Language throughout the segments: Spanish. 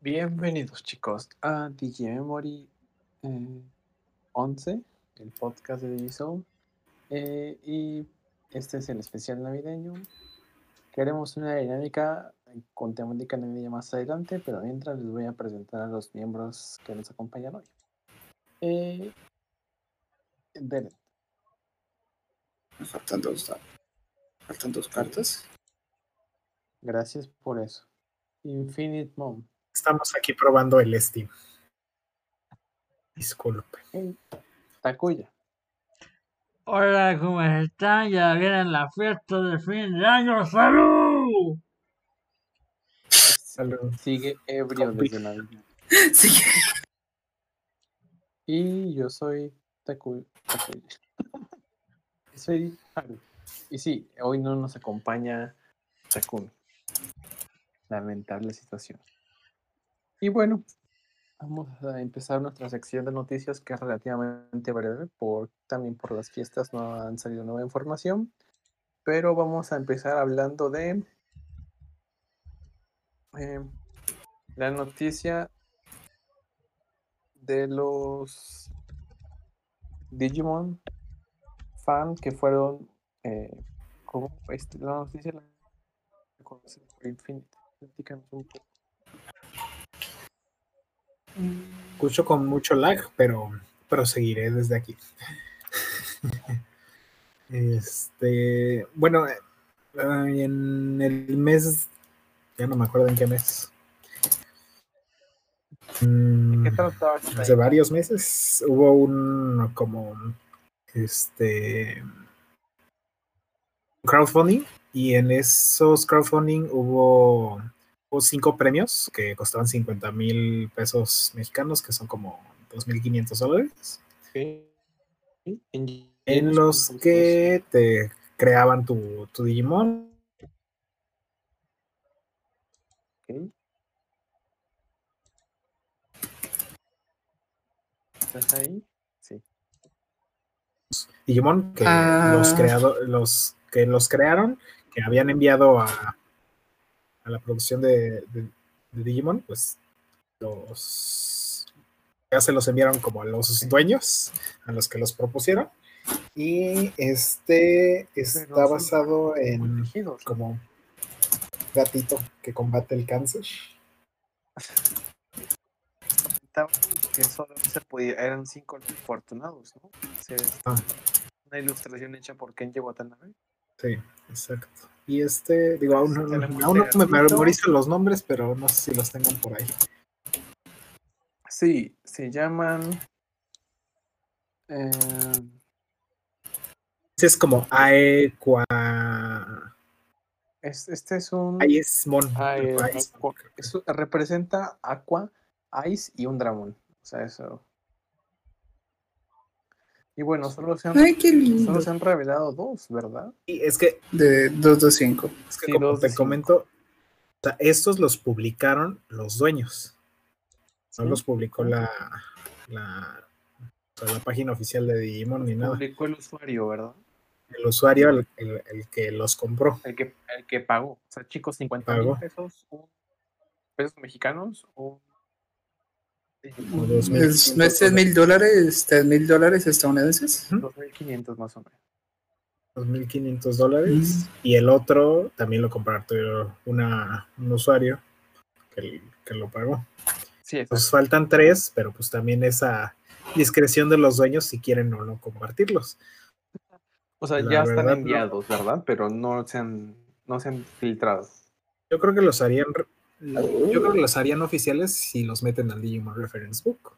Bienvenidos chicos a DJ Memory eh, 11, el podcast de Digizone. Eh, y este es el especial navideño. Queremos una dinámica con temática navideña más adelante, pero mientras les voy a presentar a los miembros que nos acompañan hoy. Eh, Bennett, Me faltan dos, faltan dos cartas. gracias por eso. Infinite Mom. Estamos aquí probando el Steam. Disculpe. Takuya. Hola, ¿cómo están? Ya vienen las fiestas de fin de año. ¡Salud! Salud. Sigue ebrio desde Navidad. Sí. Y yo soy Taku- Takuya. soy Haru. Y sí, hoy no nos acompaña Takumi. Lamentable situación. Y bueno, vamos a empezar nuestra sección de noticias que es relativamente breve, por, también por las fiestas no han salido nueva información. Pero vamos a empezar hablando de eh, la noticia de los Digimon fan que fueron eh, como este, la noticia la Infinite. Platícanos un poco. Escucho con mucho lag, pero proseguiré desde aquí. Este, bueno, eh, en el mes, ya no me acuerdo en qué mes. Mm, ¿Qué esta hace varios meses hubo un como este crowdfunding y en esos crowdfunding hubo cinco premios que costaban 50 mil pesos mexicanos que son como 2.500 dólares Ok. En, en los que te creaban tu, tu Digimon. ¿Estás ahí? Sí. Digimon que Ah. los creado, los que los crearon, que habían enviado a, a la producción de, de- de Digimon, pues los ya se los enviaron como a los dueños, a los que los propusieron. Y este está basado en como gatito que combate el cáncer. Que solo se podía, eran cinco afortunados, ¿no? Ah. Una ilustración hecha por Kenji Watanabe. Sí, exacto. Y este, digo, aún, aún no este me memorizo los nombres, pero no sé si los tengan por ahí. Sí, se llaman. eh, Ese es como Aequa. es- este es un. Aesmon. Aes- aqua- eso representa Aqua, Ice y un Dramon. O sea, eso. Y bueno, solo se han, Ay, qué lindo. solo se han revelado dos, ¿verdad? Y es que, De 2 de 5. es que Sí, como te cinco. comento, o sea, estos los publicaron los dueños. No Sí. los publicó la, la, o sea, la página oficial de Digimon ni nada. Publicó el usuario, ¿verdad? El usuario, el, el- el que los compró. El que, el que pagó. O sea, chicos, 50 Pagó. mil pesos, un- pesos mexicanos, un Es, ¿No es 3 mil dólares, 3 mil dólares estadounidenses? 2.500 más o menos. 2.500 dólares. Y el otro también lo compartió una, un usuario que, que lo pagó. Sí. Pues faltan tres, pero pues también esa discreción de los dueños si quieren o no compartirlos. O sea, la ya están verdad, enviados, ¿verdad? Pero no se han, no se han filtrado. Yo creo que los harían, yo creo que los harían oficiales si los meten al Digimon Reference Book.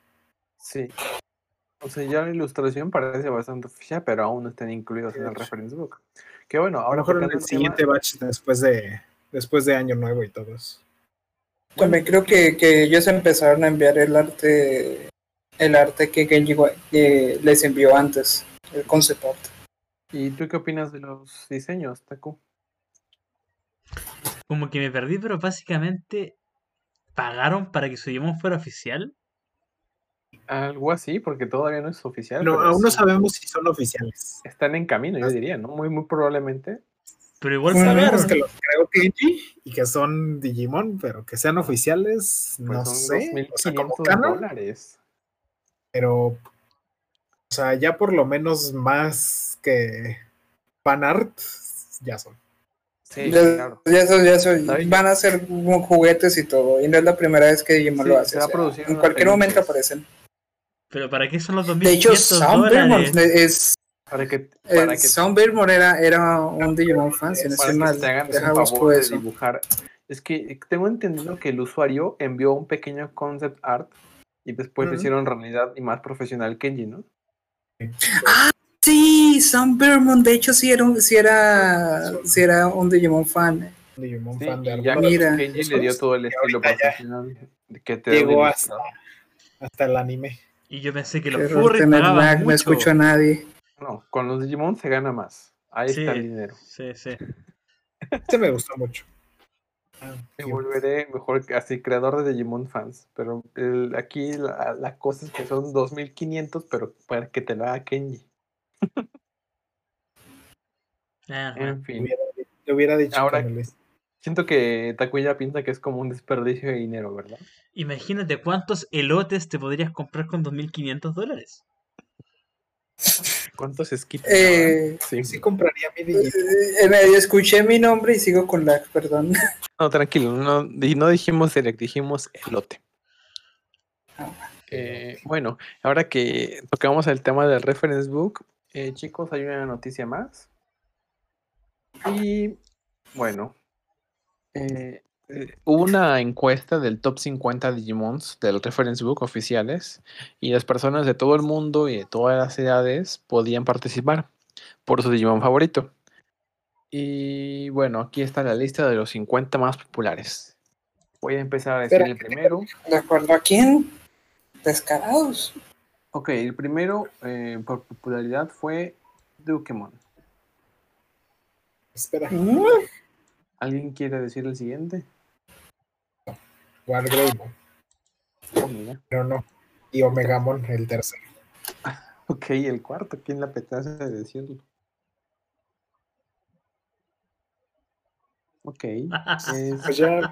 Sí. O sea, ya la ilustración parece bastante oficial, pero aún no están incluidos en el reference book. Que bueno, A lo ahora mejor en el el tema- siguiente batch después de después de Año Nuevo y todo eso. También creo que, que ellos empezaron a enviar el arte el arte que Genji que les envió antes, el concept art. ¿Y tú qué opinas de los diseños, Taku? Como que me perdí, pero básicamente pagaron para que su Digimon fuera oficial. Algo así, porque todavía no es oficial. No, pero aún no sí sabemos si son oficiales. Están en camino, yo diría, ¿no? Muy, muy probablemente. Pero igual Bueno, Sabemos que los creó Kenji y que son Digimon, pero que sean oficiales, Pues no son sé. O sea, como 2.500 canon, dólares. pero. O sea, ya por lo menos más que fanart, ya son. Sí, Ya, claro. ya eso- ya eso- van a ser juguetes y todo. Y no es la primera vez que Digimon Sí, lo se hace. va o sea, en cualquier momento aparecen. Pero ¿para qué son los De hecho, 2.500 dólares? es. Para que, eh, para que, Soundbirmon era, era un Digimon fan, si no estoy que mal. Deja busco favor de eso. dibujar. Es que tengo entendido que el usuario envió un pequeño concept art y después lo Ujú. hicieron realidad y más profesional Kenji, ¿no? Sí, Soundbirmon, de hecho, sí era un, sí era, sí era un Digimon fan. Digimon Sí, fan de ya Mira. Kenji le dio todo el estilo profesional que te llegó hasta, hasta el anime. Y yo pensé que los furries pagaban no escucho a nadie. No, con los Digimon se gana más. Ahí Sí. está el dinero. Sí, sí. Este me gustó mucho. Ah, Me volveré mejor así creador de Digimon fans. Pero el- aquí la, la cosa es que son 2500, pero para que te lo haga Kenji. Ah, En fin. Hubiera- Le hubiera dicho Ahora- que. Siento que Takuya piensa que es como un desperdicio de dinero, ¿verdad? Imagínate cuántos elotes te podrías comprar con 2.500 dólares. ¿Cuántos skips? Eh, Sí. Sí compraría mi Digimon. eh, me- escuché mi nombre y sigo con lag, perdón. No, tranquilo, no, di- no dijimos select, dijimos elote. Ah, Eh, bueno, ahora que tocamos el tema del reference book, eh, chicos, hay una noticia más. Y bueno, eh, eh, hubo una encuesta del top 50 Digimons del reference book oficiales y las personas de todo el mundo y de todas las edades podían participar por su Digimon favorito. Y bueno, aquí está la lista de los 50 más populares. Voy a empezar a decir el primero. ¿De acuerdo a quién? Descarados. Ok, el primero eh, por popularidad fue Dukemon. Espera, Mm, ¿Alguien quiere decir el siguiente? Wargreymon, Oh, mira. pero no. Y Omegamon, el tercero. Ok, el cuarto, ¿quién le apetece decirlo? Ok. es- Pues ya.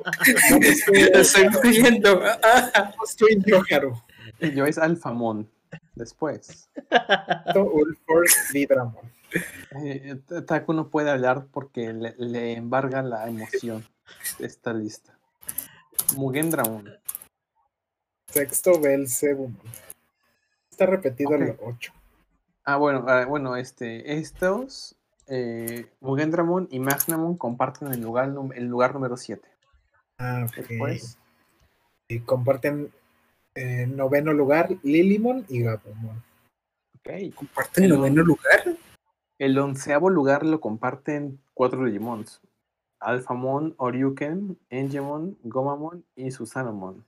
Estoy viendo. Ah, Estoy yo es Alfamon. Después. Eh, T- Taku no puede hablar porque le, le embarga la emoción de esta lista. Mugendramon. Sexto Belzebumon. Está repetido el Ok. 8. Ah, bueno, ah, bueno, este, estos, eh, Mugendramon y Magnamon comparten el lugar, el lugar número 7. Ah, ok. Después, Y comparten noveno lugar Lilimon y Gabumon. ok. ¿Comparten el noveno lugar? El onceavo lugar lo comparten cuatro Digimons. Alphamon, Oriuken, Engemon, Gomamon y Susanomon.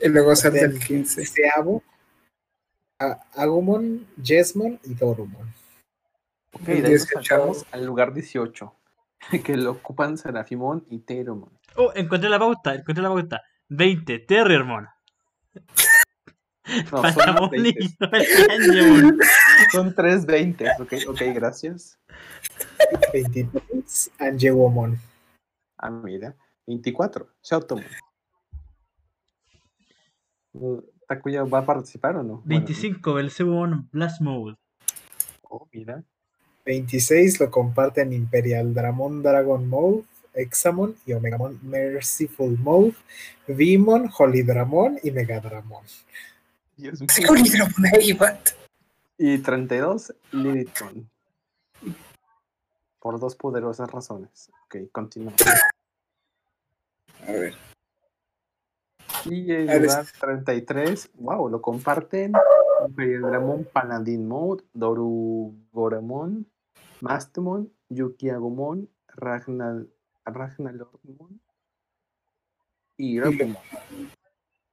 Y luego salta el Del 15. Deseabo, A- Agumon, Jesmon y Dorumon. Ok, 18. saltamos al lugar 18, que lo ocupan Serafimon y Teiromon. Oh, encontré la pauta, encontré la pauta. 20, Terriermon. No, son Patamon y 20. Angemon. Son tres 20, ok, ok, gracias. 23 Angewomon. Ah, mira. 24, Shoutomon. ¿Takuya va a participar o no? Bueno, 25, Belzebubon Blast Mode. oh, mira. 26 lo comparten Imperial Dramon Dragon Mode, Examon y Omegamon Merciful Mode, Vimon, Holy Dramon y Megadramon. Dios mío. Y 32, Lilithcon. Por dos poderosas razones. Ok, continúa. A ver. Y el ver, lugar 33, wow, lo comparten Imperial Dramon Paladin Mode, Dorugoramon, Mastumon, Yukiagumon, Ragnal, Y.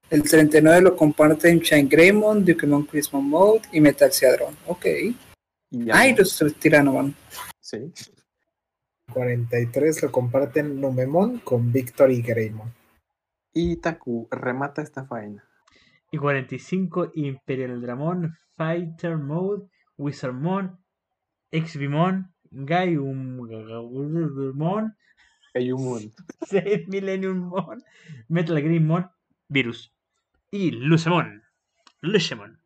El 39 lo comparten Shine Greymon, Dukemon Chrismon Mode y Metal Seadron. Ok. Y Ay, los Tiranoman. Sí. 43 lo comparten Numemon con Victor y Greymon. Y Taku remata esta faena. Y 45, Imperial Dramon, Fighter Mode, Wizardmon, Exvimon Gaiumon, Ayumon. 6 Millennium Mon, Metal Green Mon, Virus y Lucemon. Lucemon.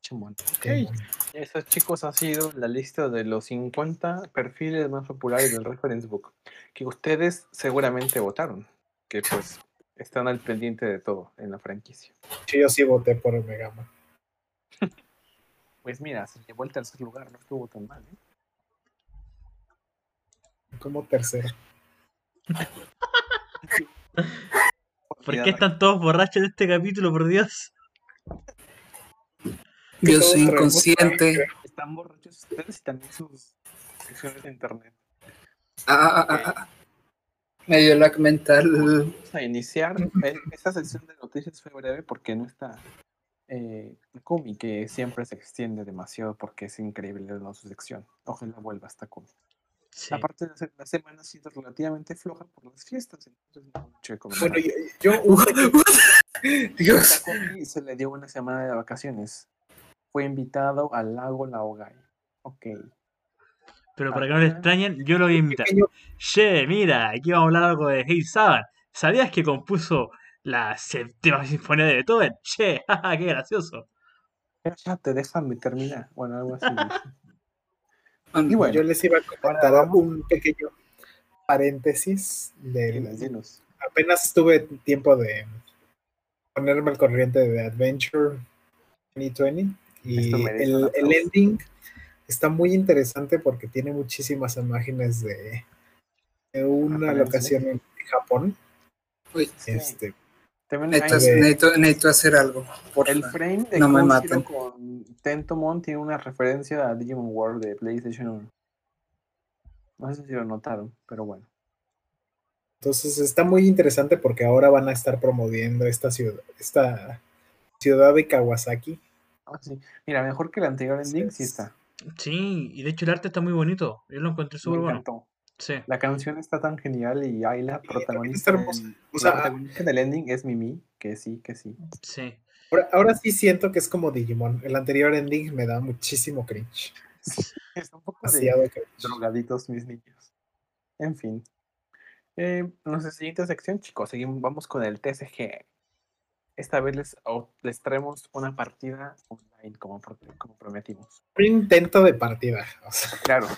Chimón. Ok. Que- Eso, chicos, ha sido la lista de los 50 perfiles más populares del Reference Book. Que ustedes seguramente votaron. Que pues están al pendiente de todo en la franquicia. Sí, yo sí voté por Omega Man. Pues mira, se llevó el tercer lugar, no estuvo tan mal. ¿eh? Como tercero. ¿Por qué están todos borrachos en este capítulo, por Dios? Yo soy inconsciente. Están borrachos ustedes y también sus secciones de internet. Ah, ah, ah, ah. Me dio lag mental. Vamos a iniciar. Esta sección de noticias fue breve porque no está eh, Kumi, que siempre se extiende demasiado porque es increíble ¿no? su sección. Ojalá vuelva hasta Kumi. Sí. Aparte, la, se- la semana ha sido relativamente floja por las fiestas, entonces no comentar. Bueno, yo, yo un pequeño- Dios. Se le dio una semana de vacaciones. Fue invitado al lago Laogai. Ok. Pero para que no le extrañen, yo lo voy a invitar. Che, mira, aquí vamos a hablar algo de Hey Saban. ¿Sabías que compuso la séptima sinfonía de Beethoven? Che, jaja, qué gracioso. Ya te déjame terminar. Bueno, algo así. Y bueno, Yo les iba a comentar un pequeño paréntesis del, dinos, apenas tuve tiempo de ponerme al corriente de Adventure 2020 y el, el ending está muy interesante porque tiene muchísimas imágenes de, de una locación en Japón. Uy, Sí. Este, necesito, hay- necesito- necesito hacer algo. Por el frame de No me maten. con Tentomon tiene una referencia a Digimon World de PlayStation 1. No sé si lo notaron, pero bueno. entonces está muy interesante porque ahora van a estar promoviendo esta ciudad, esta ciudad de Kawasaki. Ah, sí. Mira, mejor que el anterior ending, sí está. Sí, y de hecho el arte está muy bonito. Yo lo encontré súper bueno. Sí. La canción está tan genial y Ayla, está protagonista, hermosa. del, O sea, la protagonista del ending es Mimi, que sí, que sí. Sí. Ahora, ahora sí siento que es como Digimon. El anterior ending me da muchísimo cringe. Es un poco de Demasiado cringe. drogaditos mis niños. En fin. Eh, nuestra siguiente sección, chicos, seguimos, vamos con el TCG. Esta vez les, o- les traemos una partida online, como, como prometimos. Un intento de partida. o sea, Claro,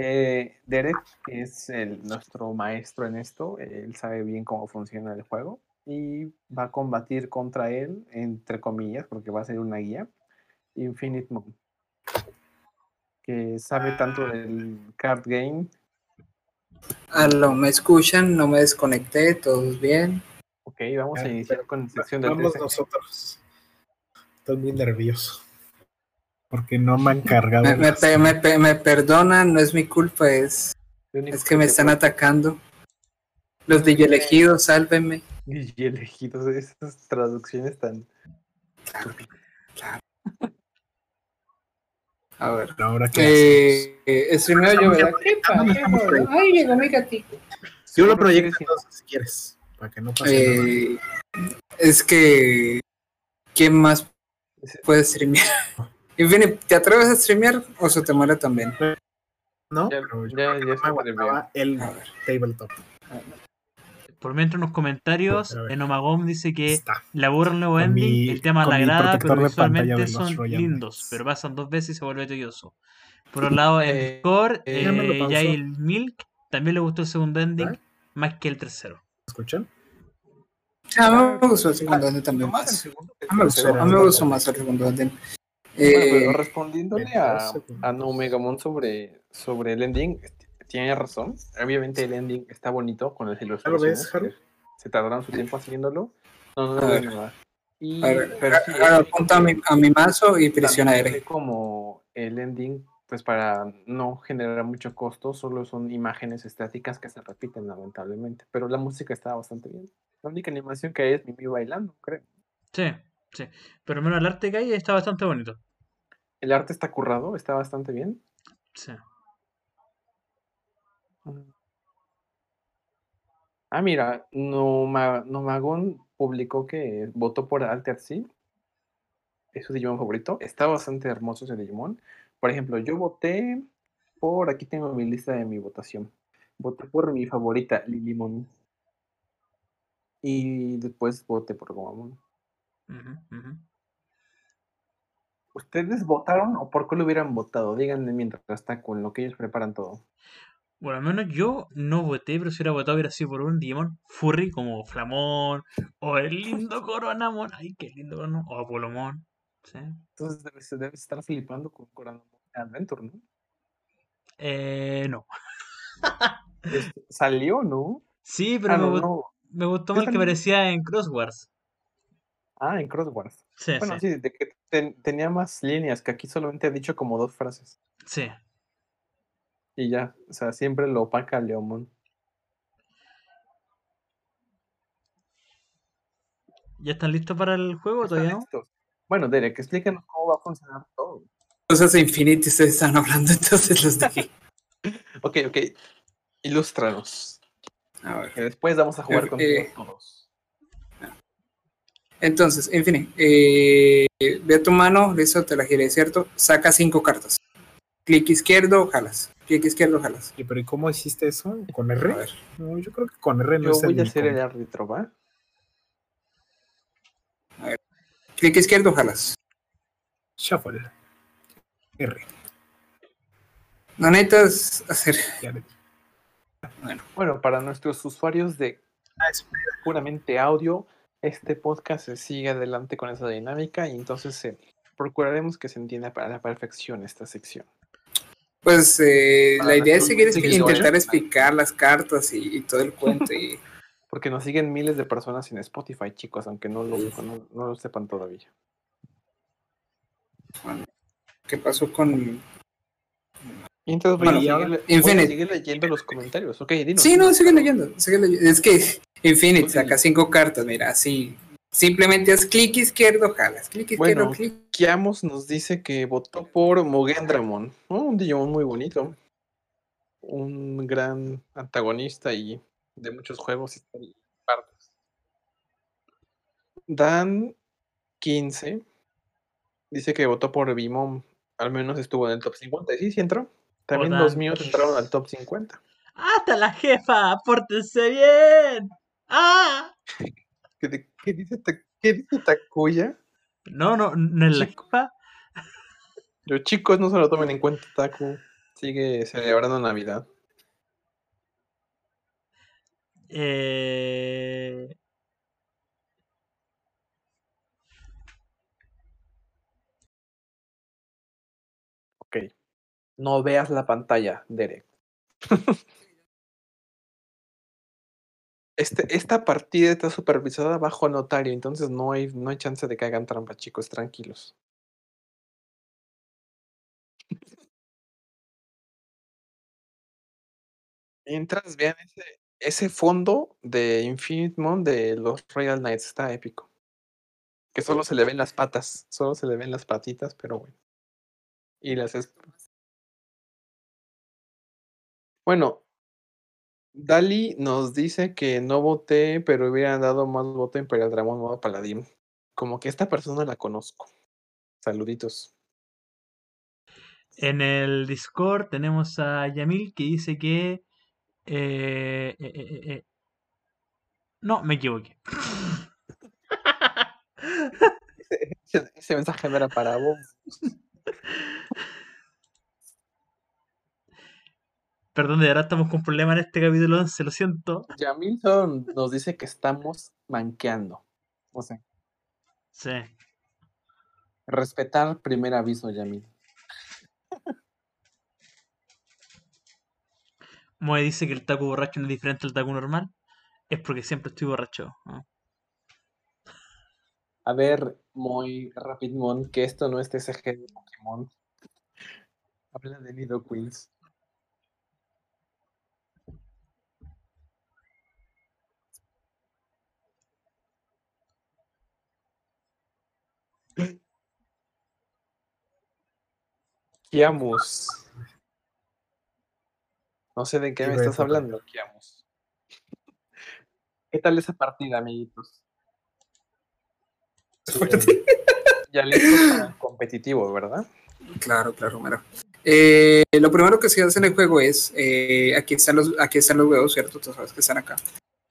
eh, Derek, es el- nuestro maestro en esto, él sabe bien cómo funciona el juego y va a combatir contra él, entre comillas, porque va a ser una guía, Infinite Moon, que sabe tanto del card game. Aló, ¿me escuchan? No me desconecté, todos bien. Ok, vamos a iniciar con la sección del Vamos nosotros. Estoy muy nervioso. Porque no me han cargado. Me, me pe- me pe- me perdonan, no es mi culpa, es, es que me están atacando. Los DJ elegidos, sálvenme. Y elegidos esas traducciones tan. A ver. Ahora que Eh, streameo yo, ¿verdad? ¿Qué Ay, llegó mi gatito. yo lo proyecto entonces, si quieres. Para que no pase nada. Eh, es que. ¿Quién más puede streamear? Infinity, ¿te atreves a streamear o se te muere también? No, Ya- pero yo ya- ya no me aguantaba el tabletop. Por mientras en los comentarios. Enomagom dice que Está. le aburre el nuevo ending, mi- el tema la agrada, pero visualmente son Royal lindos, pero pasan dos veces y se vuelve tedioso. Por otro lado, en Eh, Discord, eh, Ya eh, pausó. Yael Milk también le gustó el segundo ending ¿Ah? más que el tercero. ¿Escuchan? Ah, me gustó el segundo ending también Más el el ah, me gustó más el segundo ending. Bueno, Eh, pero respondiéndole a, segundos. a No Megamon sobre, sobre el ending, tiene razón. Obviamente el ending está bonito con las ilustraciones. ves, Haru? que Se tardaron su tiempo haciéndolo. No, no, no, no. Y, a ver, pero sí, ahora es apunta a mi, a mi mazo y aire. ve como el ending, pues para no generar mucho costo, solo son imágenes estáticas que se repiten lamentablemente. Pero la música está bastante bien. La única animación que hay es Mimi bailando, creo. Sí, sí. Pero menos el arte que hay está bastante bonito. El arte está currado, está bastante bien. Sí. Ah, mira, Noma- Nomagon publicó que votó por Alter Sea. Es su Digimon favorito. Está bastante hermoso ese Digimon. Por ejemplo, yo voté por, aquí tengo mi lista de mi votación. Voté por mi favorita, Lilimon. Y después voté por Gomamon. ¿Ustedes votaron o por qué lo hubieran votado? Díganme mientras está con lo que ellos preparan todo. Bueno, al menos yo no voté, pero si hubiera votado hubiera sido por un Digimon Furry como Flamón o el lindo Coronamon. Ay, qué lindo Coronamon. O Apolomon. ¿sí? Entonces debes, debes estar flipando con Coronamon Adventure, ¿no? Eh, no. Es- Salió, ¿no? Sí, pero Ah, me, no, gu- no. me gustó ¿Qué más que parecía en Crosswords. Ah, en Crosswords. Sí, Bueno, sí, sí, de que ten- tenía más líneas, que aquí solamente ha dicho como dos frases. sí. Y ya, o sea, siempre lo opaca Leomon. ¿Ya están listos para el juego o ¿Están todavía no? listos? Bueno, Derek, explícanos cómo va a funcionar todo. Cosas de Infinity ustedes están hablando, entonces los dejé. Ok, ok. Ilústranos. A ver. Que después vamos a jugar Eh, con eh, todos. Entonces, en fin, eh, ve a tu mano, listo, te la giré, ¿cierto? Saca cinco cartas. Clic izquierdo, jalas. Clic izquierdo, jalas. ¿Y pero ¿y cómo hiciste eso? ¿con A R? ver. No, yo creo que con R no Yo es voy a el hacer el árbitro, ¿va? Clic izquierdo, jalas. Shuffle. R. No necesitas hacer. Di. Bueno, para nuestros usuarios de Ah, puramente audio, este podcast se sigue adelante con esa dinámica y entonces eh, procuraremos que se entienda para la perfección esta sección. Pues eh, la idea es seguir intentar explicar las cartas y, y todo el cuento. Y, Porque nos siguen miles de personas en Spotify, chicos, aunque no lo, no, no lo sepan todavía. ¿Qué pasó con.? Y entonces voy, Bueno, a, seguir, voy a Infinite. seguir leyendo los comentarios. Ok, dinos. Sí, no, sigue leyendo, sigue leyendo. Es que Infinite saca cinco cartas, mira, así. Simplemente haz clic izquierdo, jalas. Clic izquierdo, Bueno, clic. Kiamos nos dice que votó por Mogendramon. ¿no? Un Digimon muy bonito. Un gran antagonista y de muchos juegos y partes. Dan 15 dice que votó por Bimon. Al menos estuvo en el top 50. Y sí, sí entró. También los míos entraron al top 50. ¡Hasta la jefa! ¡Pórtense bien! ¡Ah! ¿Qué, dice, qué dice Takuya? No, no, no es la jefa. Los chicos no se lo tomen en cuenta, Taku. Sigue celebrando Navidad. Eh, Ok. No veas la pantalla, Derek. Este, esta partida está supervisada bajo notario, entonces no hay, no hay chance de que hagan trampa, chicos, tranquilos. Mientras vean ese, ese fondo de Infinite Moon de los Royal Knights, está épico. Que solo se le ven las patas, solo se le ven las patitas, pero bueno. Y las Bueno, Dali nos dice que no voté, pero hubieran dado más voto a Imperial Dragon modo Paladín. Como que esta persona la conozco. Saluditos. En el Discord tenemos a Yamil que dice que. eh, eh, eh. No, me equivoqué. Ese, ese- ese mensaje no era para vos. Perdón, de verdad estamos con problemas en este capítulo 11, lo siento. Yamil solo nos dice que estamos manqueando. O sea, Sí. respetar primer aviso, Yamil. Moe dice que el taco borracho no es diferente al taco normal. Es porque siempre estoy borracho. ¿no? A ver, muy Rapidmon, que esto no es TCG de Pokémon. Habla de Nido Queens. Kiamus. No sé de qué me estás hablando, Kiamus. ¿Qué tal esa partida, amiguitos? Ya listo para competitivo, ¿verdad? Claro, claro, mira. Eh, lo primero que se hace en el juego es, eh, aquí, están los, aquí están los huevos, ¿cierto? Tú sabes que están acá.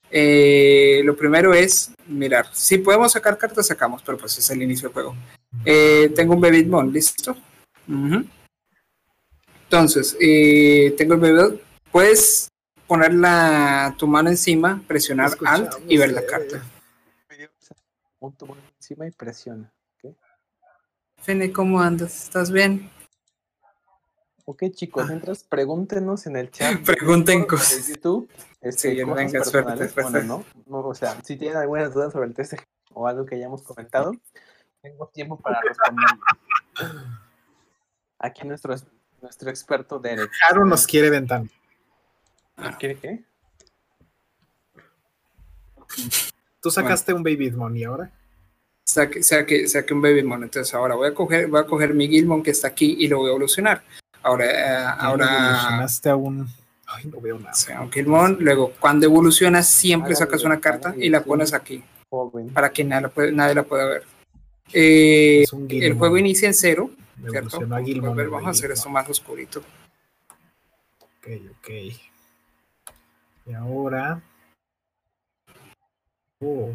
Eh, lo primero es mirar, si podemos sacar cartas, sacamos, pero pues es el inicio del juego. Eh, tengo un Baby Mon, ¿listo? Entonces, eh, tengo el Baby Puedes poner la, tu mano encima, presionar Alt y ver la carta. Un tu mano encima y presiona. Fene, ¿cómo andas? ¿Estás bien? Ok, chicos, Ah. mientras pregúntenos en el chat. Pregunten cosas. YouTube. Este, Sí, venga, suerte, bueno, ¿no? No, O sea, si tienen algunas dudas sobre el TCG o algo que hayamos comentado, tengo tiempo para responder. Aquí nuestro, nuestro experto Derek. Haru nos quiere ventana. ¿Quiere qué? Tú sacaste un Baby Mon y ahora. Saque, saque, saque un Baby Mon. Entonces ahora voy a coger, voy a coger mi Gilmon que está aquí y lo voy a evolucionar. Ahora, eh, ahora evolucionaste a un. Ay, no veo nada. o sea, Gilmon. Luego, cuando evolucionas, siempre sacas una carta y la pones aquí Joven. para que nadie la, puede- nadie la pueda ver. Eh, el juego inicia en cero, Me ¿cierto? a Vamos a ver, vamos a hacer esto más oscurito. Ok, ok. Y ahora. Oh.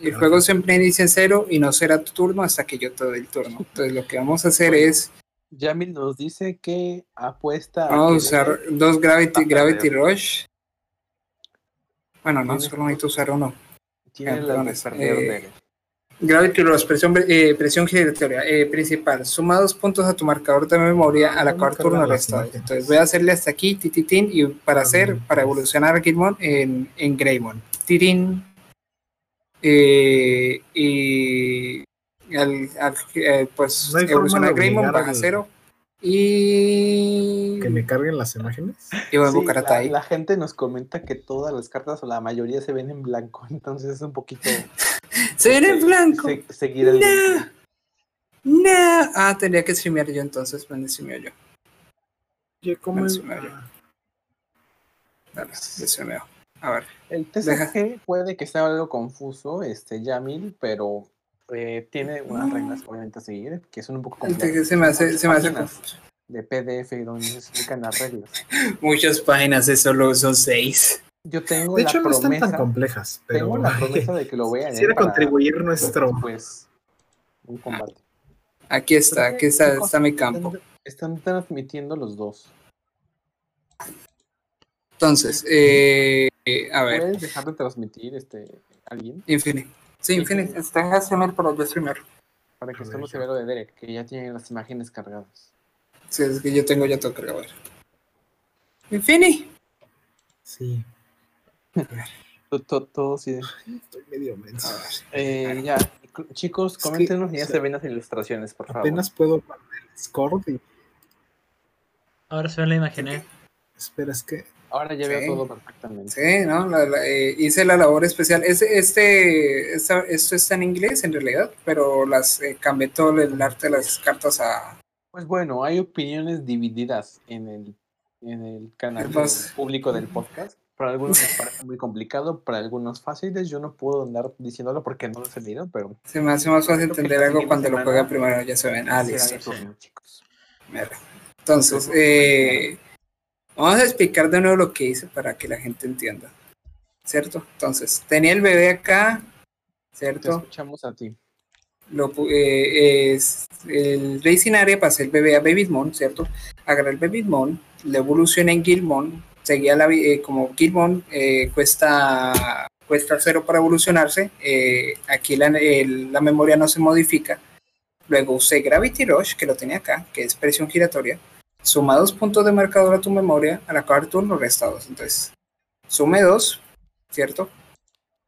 El juego siempre inicia en cero y no será tu turno hasta que yo te doy el turno. Entonces lo que vamos a hacer es Yamil nos dice que apuesta. vamos a usar dos Gravity, Ah, Gravity. Rush. Bueno, no, solo necesito usar uno. Tiene Ah, la eh. Gravity Rush, presión, eh, presión giratoria eh, principal. Suma dos puntos a tu marcador de memoria al ¿Dónde acabar cargan turno restado. Entonces voy a hacerle hasta aquí, tititín, y para hacer, Ah, para pues. evolucionar a Gilmon en, en Greymon. Titín. Eh, y al, al- eh, pues No evolucionar Greymon, obligar baja al- cero. Y, Que me carguen las imágenes. y voy a Sí, invocar a la, gente nos comenta que todas las cartas o la mayoría se ven en blanco, entonces es un poquito. Se viene en blanco. se- seguir el. No. No. Ah, tendría que streamear yo entonces. ¿Dónde streameo yo? Oye, ¿cómo Bueno, es? sí me oye. Dale, yo streameo. A ver. El Deja. TCG puede que sea algo confuso, este Yamil, pero eh, tiene unas No. reglas obviamente a seguir, que son un poco complejas. se me hace, se me hace de PDF donde se explican las reglas. Muchas páginas, de solo son seis. Yo tengo De la hecho, no están promesa, tan complejas, pero tengo la promesa de que lo voy a leer quisiera para, contribuir nuestro. pues un combate. Aquí está, aquí está, está mi campo. Están transmitiendo los dos. Entonces, eh, a ver, ¿Puedes dejar de transmitir este alguien? Infinity. Sí, Infinity. Está en HTML para yo streamear. Para que vea lo de Derek, que ya tiene las imágenes cargadas. Sí, es que yo tengo ya todo cargado. Infinity. Sí, Todo, sí. estoy medio menso. A ver. Eh, ya, chicos, coméntenos y ya se ven las ilustraciones, por favor. Apenas puedo poner el Discord y. Ahora se ve la imagen, ¿eh? Espera, es que. Ahora ya Sí. veo todo perfectamente. Sí, ¿no? La- la- eh, hice la labor especial. Este, este, esta- esto está en inglés en realidad, pero las eh, cambié todo el arte de las cartas a. Pues bueno, hay opiniones divididas en el, en el canal Pues- del público del podcast. Para algunos les parece muy complicado, para algunos fáciles. Yo no puedo andar diciéndolo porque no lo he leído, pero Se me hace más fácil entender algo cuando lo juega primero, ya se ven. Ah, listo. Entonces, eh, vamos a explicar de nuevo lo que hice para que la gente entienda. ¿Cierto? Entonces, tenía el bebé acá, Te ¿cierto? escuchamos a ti. Lo, eh, es el Racing Area pasé el bebé a Babytmon, ¿cierto? Agarré el Babytmon, le evolucioné en Gilmon, seguía la, eh, como Gilmon eh, cuesta, cuesta cero para evolucionarse, eh, aquí la, el- la memoria no se modifica. Luego usé Gravity Rush, que lo tenía acá, que es presión giratoria. Suma dos puntos de marcador a tu memoria al acabar turno restados. Entonces, sume dos, ¿cierto?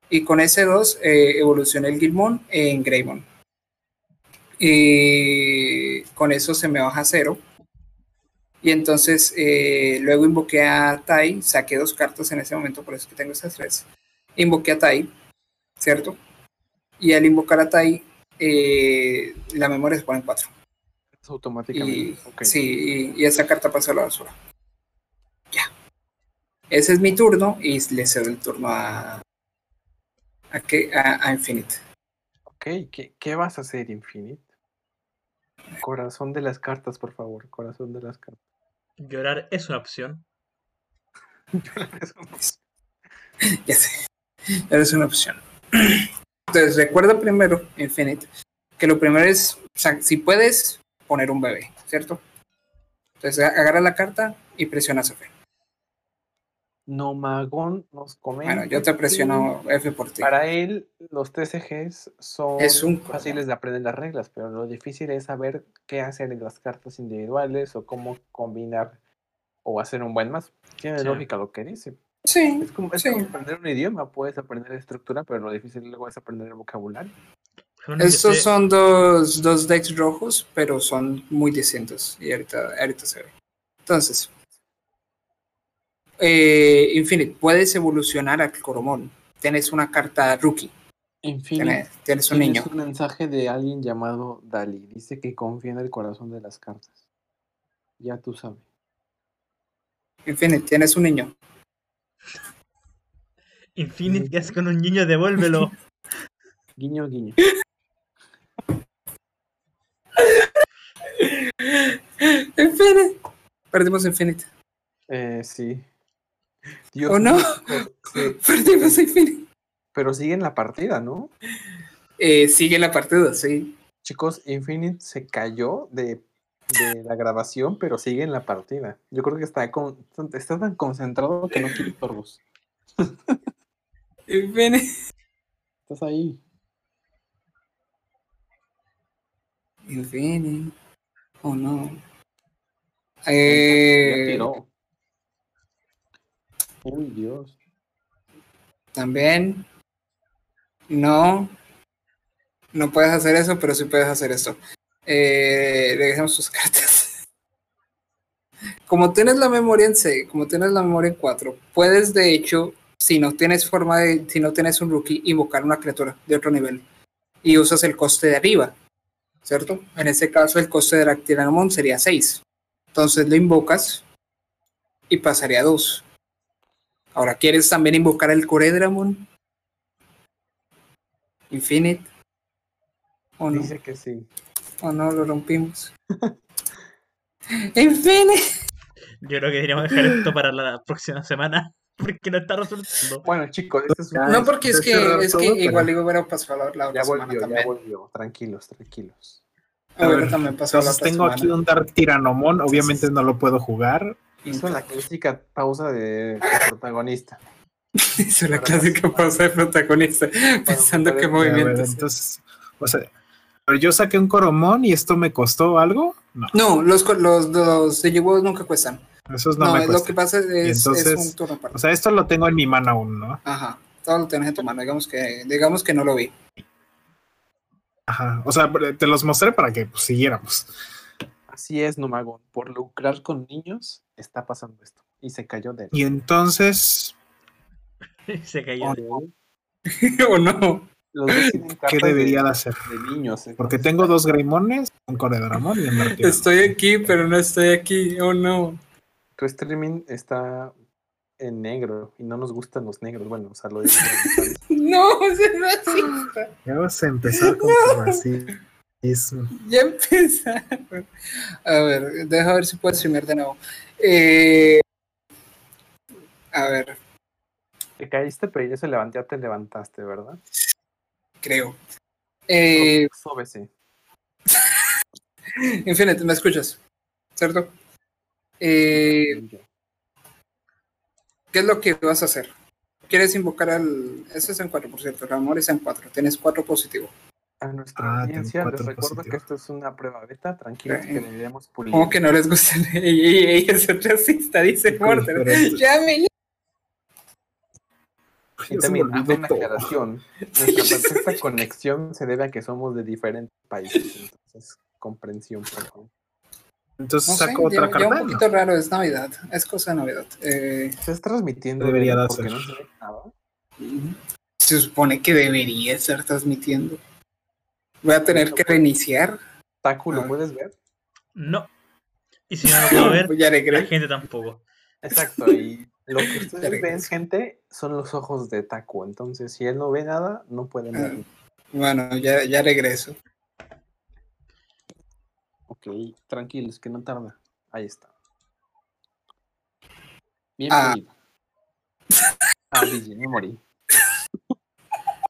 Y con ese 2 eh, evolucioné el Gilmon en Greymon. Y con eso se me baja a cero. Y entonces eh, luego invoqué a Tai, saqué dos cartas en ese momento, por eso es que tengo estas tres. Invoqué a Tai, ¿cierto? Y al invocar a Tai, eh, la memoria se pone en 4. Es automáticamente. Y. Sí, y, y esa carta pasa a la basura. Ya. Ese es mi turno y le cedo el turno a. ¿A qué? A, a Infinite. Ok, ¿qué, qué vas a hacer, Infinite? Corazón de las cartas, por favor. Corazón de las cartas. Llorar es una opción. Ya sé. Eres una opción. Entonces, recuerda primero, Infinite, que lo primero es, o sea, si puedes, poner un bebé, ¿cierto? Entonces, agarra la carta y presiona F. Nomagón nos comenta. Bueno, yo te presiono F por ti. Para él, los TCGs son Es un- fáciles de aprender las reglas, pero lo difícil es saber qué hacer en las cartas individuales o cómo combinar o hacer un buen más. Tiene Sí. lógica lo que dice. Sí, Es como, es Sí. como aprender un idioma, puedes aprender estructura, pero lo difícil luego es aprender el vocabulario. Estos son dos, dos decks rojos, pero son muy distintos. Y ahorita, ahorita se ve. Entonces, eh, Infinite, puedes evolucionar al Coromón. Tienes una carta rookie. Infinite. Tienes, tienes un niño. un mensaje de alguien llamado Dali. Dice que confía en el corazón de las cartas. Ya tú sabes. Infinite, tienes un niño. Infinite, ¿qué haces con un niño? Devuélvelo. Guiño, guiño. Infinite. Perdimos Infinite. Eh, sí. Dios ¿O no? sí, Perdimos Infinite. pero sigue en la partida, ¿no? Eh, sigue la partida, sí. Chicos, Infinite se cayó de, de la grabación, pero sigue en la partida. Yo creo que está, con, está tan concentrado que no quiere torbos. Infinite. Estás ahí. Infinite. Oh no. Ya Eh. Uy, Dios. También. No. No puedes hacer eso, pero sí puedes hacer esto. Eh, regresemos tus cartas. Como tienes la memoria en C, como tienes la memoria en 4, puedes de hecho, si no tienes forma de, si no tienes un rookie, invocar una criatura de otro nivel. Y usas el coste de arriba. ¿Cierto? En este caso el coste de la Tiranomon sería 6. Entonces lo invocas y pasaría a 2. Ahora, ¿quieres también invocar el Coredramon? Infinite. ¿O no? Dice que sí. ¿O no lo rompimos? Infinite. Yo creo que deberíamos dejar esto para la próxima semana. Porque no está resultando. Bueno, chicos, este es un... Ya, No, porque es que, es que todo, pero- igual iba a pasar la, la Ya otra semana volvió, ya también. volvió. Tranquilos, tranquilos. A ver, ver, también pasó la Entonces tengo semana. aquí un Dark Tiranomon, obviamente no lo puedo jugar. Hizo la clásica pausa de, protagonista. Hizo la clásica pausa de protagonista, pensando ver, movimientos. entonces, o sea, pero yo saqué un Coromón y esto me costó algo. No, No, los, los, los nunca cuestan. esos no, No, me es lo que pasa es, es entonces- un turno aparte. O sea, esto lo tengo en mi mano aún, ¿no? Ajá, todo lo tienes en tu mano. Digamos que, digamos que no lo vi. Ajá. O sea, te los mostré para que pues, siguiéramos. Así es, Nomagón. Por lucrar con niños, está pasando esto. Y se cayó de él. Y entonces, Se cayó. ¿O no? Los ¿qué debería de de, hacer? de niños. Porque entonces, tengo dos Greimones, un Coredramon y un. Estoy aquí, pero no estoy aquí. Oh no. Tu streaming está en negro y no nos gustan los negros. Bueno, o sea, lo digo. No, es racista. Ya vas a empezar con tu racismo. Ya empezaron. A ver, deja ver si puedo streamear de nuevo. Eh, a ver, Te caíste, pero ya se levantó, ya te levantaste, ¿verdad? creo. Eh, Sóbese. Infinite, ¿me escuchas? ¿Cierto? Eh, ¿Qué es lo que vas a hacer? ¿Quieres invocar al... Ese es en 4, por cierto. El amor es en 4. Tienes 4 positivo. A nuestra Ah, audiencia les recuerdo que esto es una prueba beta. Tranquilos Eh, que le iremos pulir. ¿Cómo que no les gusta? Ey, ey, ey, es racista, dice. Y Ya se me también hago una aclaración. Nuestra perfecta conexión se debe a que somos de diferentes países. Entonces, comprensión, por favor. Entonces No sé, saco otra carta. un ¿no? poquito raro, es Navidad. Es cosa de Navidad. Eh, ¿Estás transmitiendo? Debería de porque hacer. no se ve nada? se supone que debería estar transmitiendo. Voy a tener que reiniciar. Taku, ¿lo Ah. puedes ver? No. Y si no lo puedo ver, ya la gente tampoco. Exacto, y lo que ustedes ven, gente, son los ojos de Taku. Entonces, si él no ve nada, no pueden Ah. ver. Bueno, ya, ya regreso. Ok, tranquilos, que no tarda. Ahí está. Bien Ah. Ah, me morí.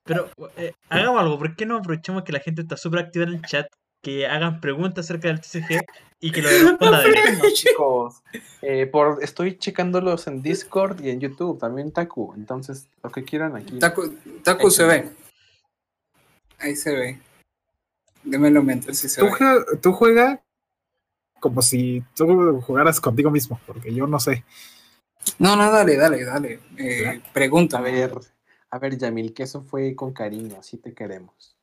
Pero eh, hagamos algo, ¿por qué no aprovechamos que la gente está súper activa en el chat? Que hagan preguntas acerca del TCG y que lo responda de Bueno, chicos, eh, por, estoy checándolos en Discord y en YouTube, también Taku. Entonces, lo que quieran aquí. Taku, Taku se ve. Ahí se ve. Démelo mientras sí se Tú, tú juega como si tú jugaras contigo mismo, porque yo no sé. No, no, dale, dale, dale. Eh, A pregunta. ver, a ver, Yamil, que eso fue con cariño, así te queremos.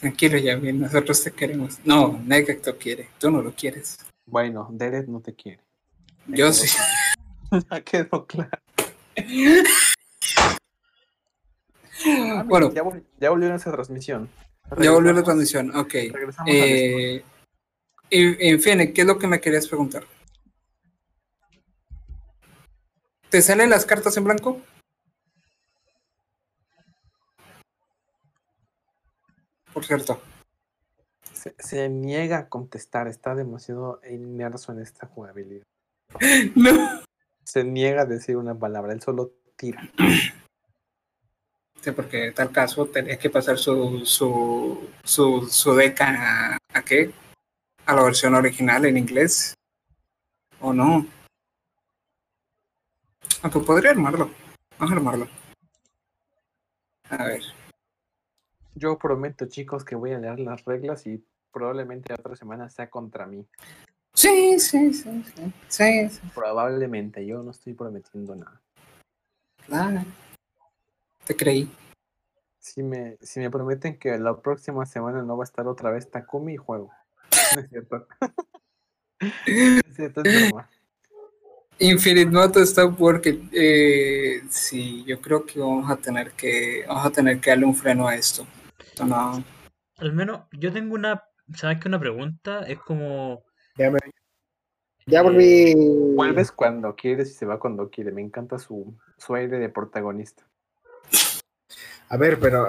Tranquilo, ya bien, nosotros te queremos. No, Negato quiere, tú no lo quieres. Bueno, Derek no te quiere. Yo sí. Ya quedó claro. Ah, Bueno, Ya, vol- ya volvió esa transmisión. Ya volvió la transmisión, ok. Regresamos. Eh, y- en fin, ¿qué es lo que me querías preguntar? ¿Te salen las cartas en blanco? Por cierto. Se, se niega a contestar, está demasiado inmerso en esta jugabilidad. No. Se niega a decir una palabra, él solo tira. Sí, porque en tal caso tenía que pasar su, su, su, su deck a, ¿a qué? A la versión original en inglés. ¿O no? Aunque podría armarlo. Vamos a armarlo. A ver. Yo prometo, chicos, que voy a leer las reglas y probablemente la otra semana sea contra mí. Sí, sí, sí, sí. Sí, sí, Probablemente, yo no estoy prometiendo nada. claro. Te creí. Si me, si me prometen que la próxima semana no va a estar otra vez Takumi y juego. No es cierto. No es cierto, es. Infinite Moto está porque eh, sí, yo creo que vamos a tener que vamos a tener que darle un freno a esto. No- Al menos yo tengo una, ¿sabes qué? Una pregunta, es como... Ya, me- ya eh, volví. Vuelves cuando quieres y se va cuando quiere. Me encanta su, su aire de protagonista. A ver, pero.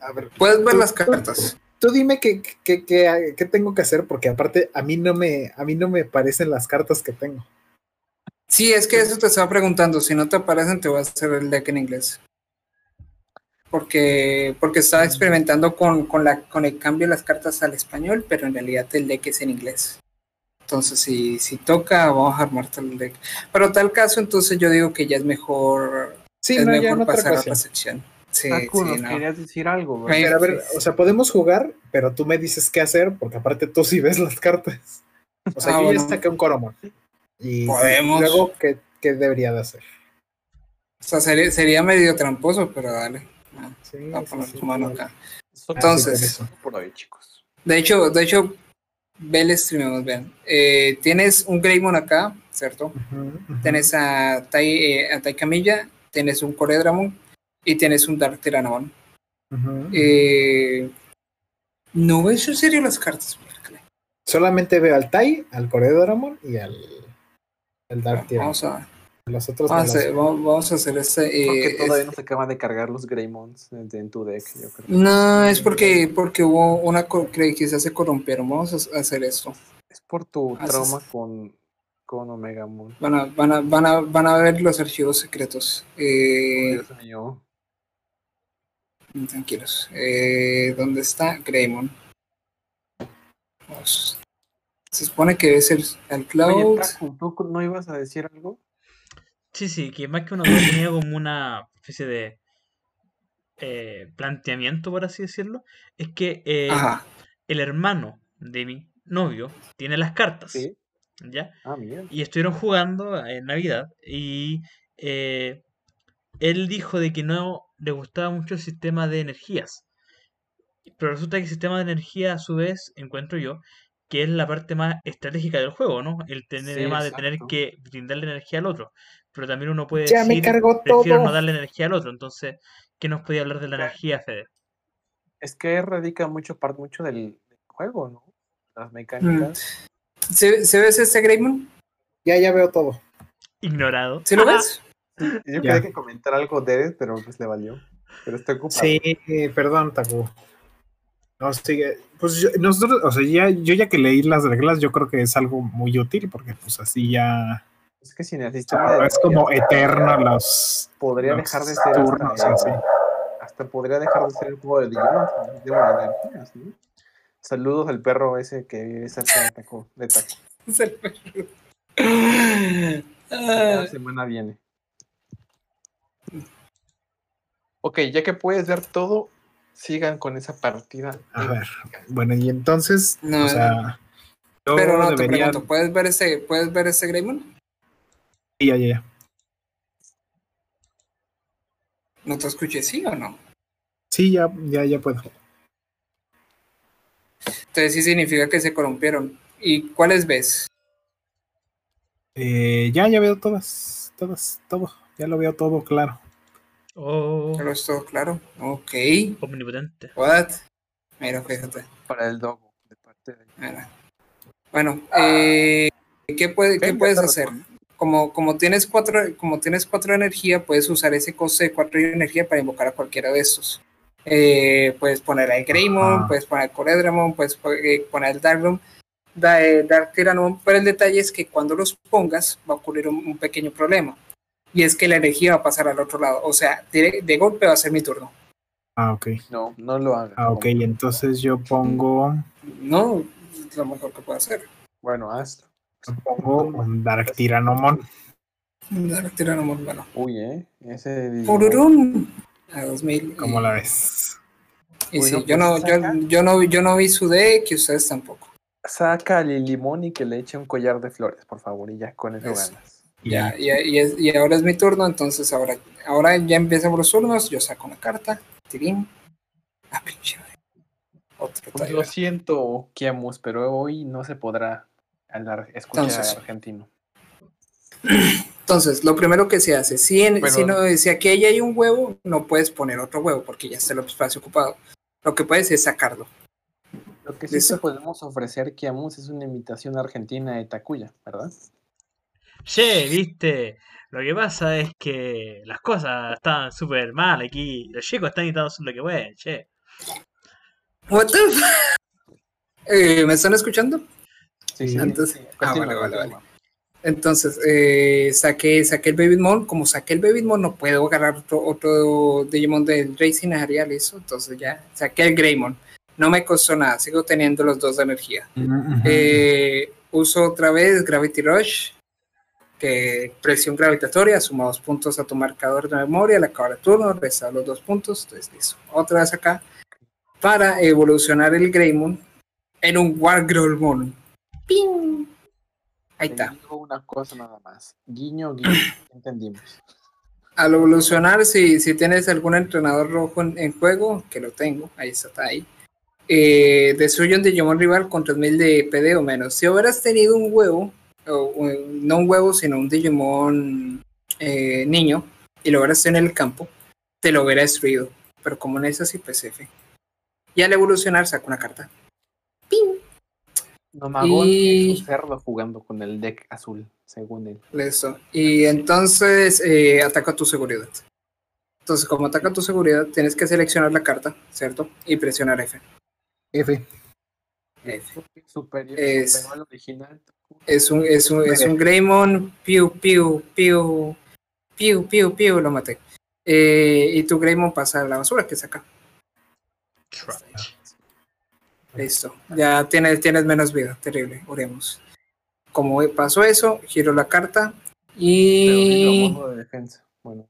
A ver, Puedes ver Tú- las cartas. tú dime qué, qué, qué- qué tengo que hacer, porque aparte a mí no me, a mí no me parecen las cartas que tengo. Sí, es que eso te estaba preguntando. Si no te aparecen, te voy a hacer el deck en inglés. Porque, porque estaba experimentando con, con, la, con el cambio de las cartas al español, pero en realidad el deck es en inglés. Entonces, si, si toca, vamos a armarte el deck. Pero tal caso, entonces yo digo que ya es mejor, Sí, es no, mejor pasar a otra sección. Sí, Taku, sí, nos no. querías decir algo. Pero a ver, o sea, podemos jugar, pero tú me dices qué hacer, porque aparte tú sí ves las cartas. O sea, Ah, yo bueno. ya saqué un Coromon. Y Podemos. luego, ¿qué, qué debería de hacer? O sea, sería, sería medio tramposo, pero dale. Ah, Sí, Voy a sí, poner sí, tu mano acá. Entonces- cosas por hoy, chicos. De hecho, de hecho, ve el stream, vean. Eh, tienes un Greymon acá, ¿cierto? Tienes a Tai, eh, a Tai Camilla, tienes un Coredramon y tienes un Dark Tyrannomon. Ujú. Eh, no ves en serio las cartas. Solamente veo al Tai, al Coredoramon y al, al Dark Tyrannon. Vamos a, Los otros vamos, a no hacer, los- vamos, vamos a hacer este. eh, Porque todavía es- no se acaban de cargar los Greymons en, en tu deck, yo creo. no, es porque, porque hubo una co- que quizás se corrompieron. Vamos a hacer esto. Es por tu Haces- trauma con, con Omega Moon. Van a, van a, van a, van a ver los archivos secretos. Eh, Dios mío. Tranquilos. Eh, ¿Dónde está Greymon? Vamos. Se supone que es el, el Oye, Cloud. Taku, ¿tú no ibas a decir algo? Sí, sí, que más que uno tenía como una especie de eh, planteamiento, por así decirlo. Es que eh, el hermano de mi novio tiene las cartas, Sí. ¿ya? Ah, bien. Y estuvieron jugando en Navidad y eh, él dijo de que no le gustaba mucho el sistema de energías. Pero resulta que el sistema de energía, a su vez, encuentro yo, que es la parte más estratégica del juego, ¿no? El tener Sí, tema de tener que brindarle energía al otro. Pero también uno puede Ya me decir, cargó prefiero no darle energía al otro. Entonces, ¿qué nos podía hablar de la energía, Fede? Es que radica mucho, parte mucho del, del juego, ¿no? Las mecánicas. ¿Se, se ves este Greymon? Ya, ya veo todo. Ignorado. ¿Sí lo ves? Yo quería que comentar algo de él, pero pues le valió. Pero está ocupado. Sí, perdón, Taku. No, sigue. Pues yo, nosotros, o sea, ya, yo ya que leí las reglas, yo creo que es algo muy útil porque pues así ya Es que sin el sistema de es como eterno los podría los dejar de ser turnos, hasta, así. hasta podría dejar de ser el juego de Digimon de energía, ¿sí? Saludos al perro ese que vive cerca de Taco, de Taco. Es el perro. Cada Ah, semana viene. Ok, ya que puedes ver todo, sigan con esa partida. A ver, bueno, y entonces, No, o sea, yo Pero no te pregunto, ¿puedes ver ese, ¿puedes ver ese Greymon? Sí, ya, ya, ya. No te escuché, ¿sí o no? Sí, ya, ya, ya puedo. Entonces sí significa que se corrompieron. ¿Y cuáles ves? Eh, ya, ya veo todas, todas, todo. Ya lo veo todo claro. Oh, Pero es todo claro. Ok. omnipotente. What? Mira, fíjate. Para el dogo, de parte de Mira. Bueno, eh, ¿qué, puede- qué puedes hacer? Como, como, tienes cuatro, como tienes cuatro de energía, puedes usar ese coste de cuatro de energía para invocar a cualquiera de estos. Eh, puedes poner al Greymon, puedes poner al Coredramon, puedes eh, poner al Darkroom, da, eh, Dark Tyrannomon, pero el detalle es que cuando los pongas va a ocurrir un, un pequeño problema. Y es que la energía va a pasar al otro lado. O sea, de, de golpe va a ser mi turno. Ah, ok. No, no lo hagan. Ah, ok, entonces yo pongo, No, es lo mejor que puedo hacer. Bueno, hazlo. pongo un Dark Tyrannomon. Dark Tyrannomon, bueno. Uy, ¿eh? Ese Pururum. A 2000. ¿Cómo y- la ves? Y Uy, sí, no, yo, no, yo, yo, no, yo no vi su deck y ustedes tampoco. Saca al limón y que le eche un collar de flores, por favor, y ya con eso Eso. ganas. Y Ya, y, y es- y ahora es mi turno, entonces ahora, ahora ya empiezan los turnos, yo saco una carta, tirín. Ah, pinche. Otro Pues lo siento, Kiamus, pero hoy no se podrá hablar, escuchar Entonces. argentino. Entonces, lo primero que se hace, si, en- si, no, si aquí hay un huevo, no puedes poner otro huevo porque ya está el espacio ocupado. Lo que puedes es sacarlo. Lo que sí te podemos ofrecer, Kiamus, es una invitación argentina de Takuya, ¿verdad? Che, viste, lo que pasa es que las cosas están súper mal aquí. Los chicos están intentando hacer lo que pueden, che. What the f- Eh, ¿Me están escuchando? Sí, sí. Entonces- sí, ah, vale, vale, continúa. Entonces, eh, saqué, saqué el Babymon. Como saqué el Babymon, no puedo agarrar otro, otro Digimon del Racing Arial, eso. Entonces ya saqué el Greymon. No me costó nada, sigo teniendo los dos de energía. Eh, uso otra vez Gravity Rush, que presión gravitatoria, suma dos puntos a tu marcador de memoria al acabar el turno, resta los dos puntos. Entonces, listo. Otra vez acá, para evolucionar el Greymon en un Wargrolmon. ¡Ping! Ahí Te está. digo una cosa nada más. Guiño, guiño. Entendimos. Al evolucionar, si, si tienes algún entrenador rojo en, en juego, que lo tengo, ahí está, está ahí. Eh, destruye un Digimon rival con 3000 de PD o menos. Si hubieras tenido un huevo, o, no un huevo, sino un Digimon eh, niño, y lo hubieras tenido en el campo, te lo hubiera destruido. Pero como no es así, pues F. Y al evolucionar, saca una carta. ¡Ping! Nomagón Y- es un cerdo jugando con el deck azul, según él. Listo. Y entonces eh, ataca tu seguridad. Entonces, como ataca tu seguridad, tienes que seleccionar la carta, ¿cierto? Y presionar F. F. F. Superior, Es- superior al original. Es un, es un, es un Greymon, piu, piu, piu, piu, piu, piu, lo maté. Eh, y tu Greymon pasa a la basura que saca. Listo. Ya tienes, tienes menos vida. Terrible. Oremos. Como pasó eso, giro la carta Pero y modo de defensa. Bueno,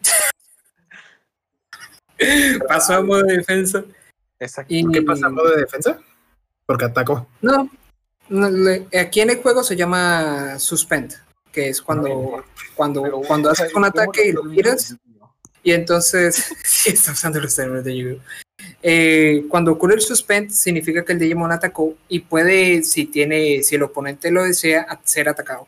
pasó a modo de defensa. exacto. Y ¿Qué pasa en modo de defensa? Porque atacó. No, aquí en el juego se llama suspend, que es cuando, cuando, Pero cuando haces un ataque y lo giras, y entonces, sí, está usando los términos de Yu-Gi-Oh! Eh, cuando ocurre el suspend, significa que el Digimon atacó y puede, si tiene, si el oponente lo desea, ser atacado.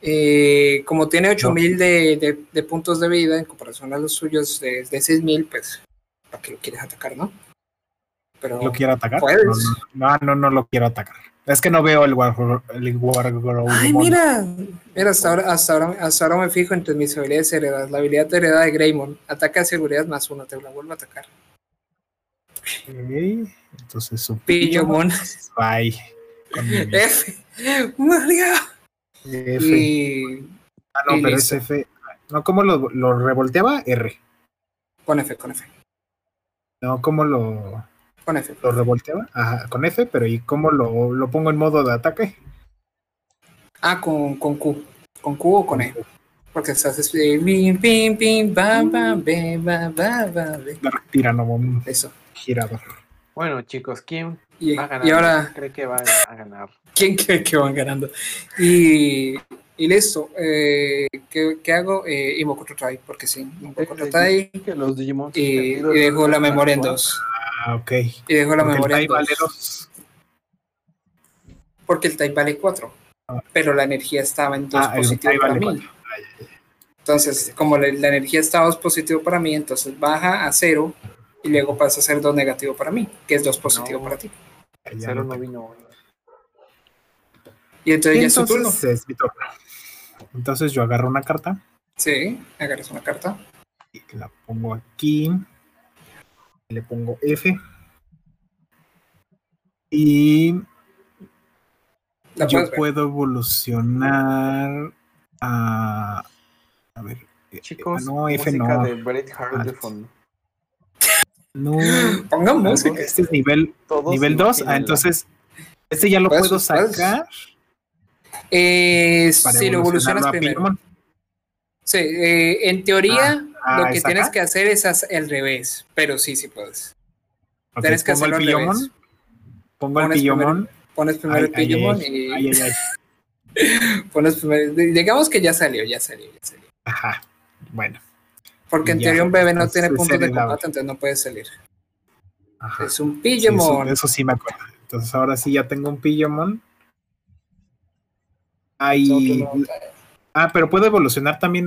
Eh, como tiene 8000 de, de, de puntos de vida en comparación a los suyos de, de 6000, pues, ¿para qué lo quieres atacar, no? Pero ¿Lo quiero atacar? ¿Puedes? No, no, no, no lo quiero atacar. Es que no veo el War, el Wargrowlmon. Ay, mira, mira, hasta ahora, hasta ahora, hasta ahora me fijo entre mis habilidades heredadas. La habilidad heredada de Greymon, ataca de seguridad más uno, te la vuelvo a atacar. Ok, Entonces su Pillomon. Bye. F. Mario. F. Y Ah, no, y pero listo. es F. No, ¿cómo lo, lo revolteaba? R. con F, con F. No, ¿cómo lo, Con F. lo revolteaba? Ajá, con F, pero ¿y cómo lo, lo pongo en modo de ataque? Ah, con, con Q. ¿Con Q o con E? Porque se hace eh, pim, pim, pim, bam, bam, be, ba, ba, ba, be. Dark Tiranomon Eso. girador. Bueno, chicos, ¿quién Y, va a ganar? y ahora, cree que va a ganar? ¿quién cree que van ganando? Y, y listo. Eh, ¿qué, qué hago? Eh, invoco otro try, porque sí. Invoco otro try que los Digimon y, y dejo la memoria en dos. Ah, ok. Y dejo la Porque el memoria Tai en vale dos. Porque el type vale 4. Ah. Pero la energía estaba en 2 Ah, el positivo para vale mí. Ay, ay, ay. Entonces, como la, la energía estaba 2 positivo para mí, entonces baja a 0 y luego pasa a ser 2 negativo para mí, que es 2 positivo No. para ti. Ay, ya Cero lo no tengo. vino. Y entonces Y ya es su turno. entonces es mi turno. Entonces yo agarro una carta Sí, agarras una carta. y la pongo aquí. Le pongo F. Y La yo puedo evolucionar a. A ver. eh, Chicos, ah, no, F música no. de Bret Hart de Alt. fondo. No. Pongan música. Este es nivel, Todos nivel 2. Ah, entonces. Este ya lo Puedes- puedo puedes- sacar Eh, para si lo evolucionas primero. Sí, eh, en teoría, Ah, lo que ¿es tienes que hacer es al revés, pero sí, sí puedes. Tienes que pongo el hacerlo al Pillomon. revés. Pongo el Pones Pillomon. Pones primero el ay, y ay, ay, ay. pones primero. Digamos que ya salió, ya salió, ya salió. Ajá. Bueno. Porque en Ya, teoría un bebé no tiene puntos de combate, entonces no puede salir. Ajá. Es un Sí, eso, eso sí me acuerdo. Entonces ahora sí ya tengo un Pillomon. Ahí. Ah, pero puedo evolucionar también